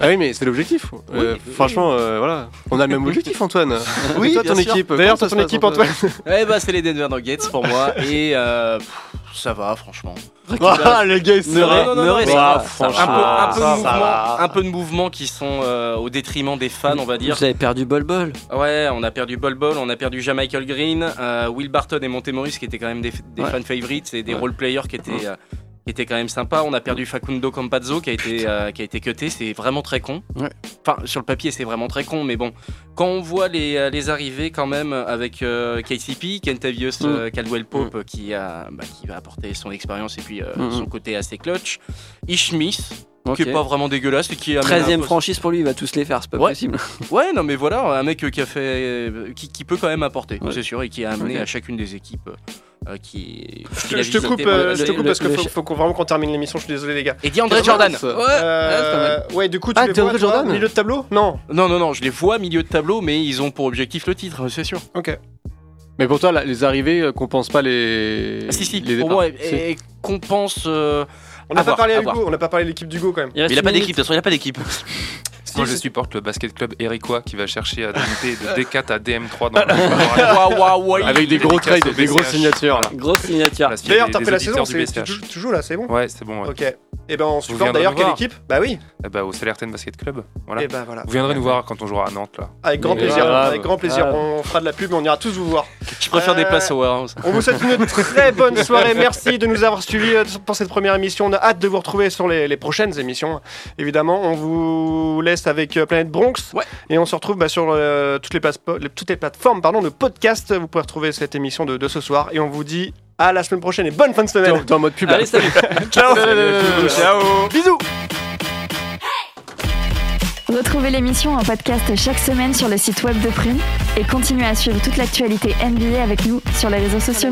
ah oui mais c'est l'objectif. Euh, franchement euh, voilà, on a le même objectif Antoine. Oui, Et toi ton sûr. équipe. D'ailleurs, toi, ton équipe, Antoine. Eh bah, c'est les Denver Nuggets pour moi. Et euh, pff, ça va, franchement. Ah le gars non, non, non, Ah, ça Un peu, un, peu de ça mouvement, va. un peu de mouvement qui sont euh, au détriment des fans, on va dire. Vous avez perdu Bol Bol. Ouais, on a perdu Bol Bol, on a perdu Michael Green, euh, Will Barton et Montemoris qui étaient quand même des, des Ouais. fan favorites et des Ouais. role players qui étaient, euh, qui étaient quand même sympas. On a perdu Facundo Campazzo qui a été, euh, qui a été cuté, c'est vraiment très con. Ouais. Enfin, sur le papier, c'est vraiment très con, mais bon, quand on voit les, euh, les arrivées quand même avec euh, KCP, Kentavious Mm. Caldwell Pope qui, a, bah, qui va apporter son expérience et puis euh, Mm. son côté assez clutch, Ishmith Ok. qui est pas vraiment dégueulasse et qui amène 13 un e peu- franchise pour lui, il va tous les faire, c'est pas Ouais. possible. Ouais, non, mais voilà, un mec qui a fait, qui, qui peut quand même apporter, Ouais. c'est sûr, et qui a amené à chacune des équipes euh, qui. Je qui te, je coupe, euh, le- je te coupe le- parce qu'il faut, vraiment qu'on termine l'émission. Je suis désolé, les gars. Et DeAndre Quelle Jordan. Ouais. Euh, ouais, du coup, tu Ah, les vois, toi, Jordan milieu de tableau Non. Non, non, non, je les vois milieu de tableau, mais ils ont pour objectif le titre, c'est sûr. Ok. Mais pour toi là, les arrivées euh, compense pas les. Ah, si, si, les pour moi, Si. et, et compense. euh, On n'a pas parlé à. Hugo, on n'a pas parlé de l'équipe d'Hugo quand même. Il Il a pas d'équipe, de toute façon, il a pas d'équipe. Moi, je Si, supporte le basket club Eriquois qui va chercher à monter de D4 à DM3 dans le Waouh, waouh, waouh. Avec des gros trades, des grosses signatures. Grosse signature. Voilà, s'il y a D'ailleurs, t'as fait la saison, tu, joues- là, c'est bon Ouais, c'est bon. ouais. Ok. Et ben, on supporte d'ailleurs quelle équipe Bah oui. Eh bah, au Salertaine Basket Club. Voilà. Et bah voilà. Vous viendrez nous voir quand on jouera à Nantes là. Avec grand plaisir, avec grand plaisir. Grave. On fera de la pub, on ira tous vous voir. Je préfère des Euh, places au warehouse. On vous souhaite une très bonne soirée. Merci de nous avoir suivis euh, pour cette première émission. On a hâte de vous retrouver sur les, les prochaines émissions. Évidemment, on vous laisse avec euh, Planète Bronx. Ouais. Et on se retrouve bah, sur euh, toutes, les platepo- les- toutes les plateformes pardon, de podcast. Vous pouvez retrouver cette émission de, de ce soir. Et on vous dit à la semaine prochaine et bonne fin de semaine. en mode pub. Allez, salut. Ciao. Salut. Ciao. Bisous. Retrouvez l'émission en podcast chaque semaine sur le site web de Prune et continuez à suivre toute l'actualité NBA avec nous sur les réseaux sociaux.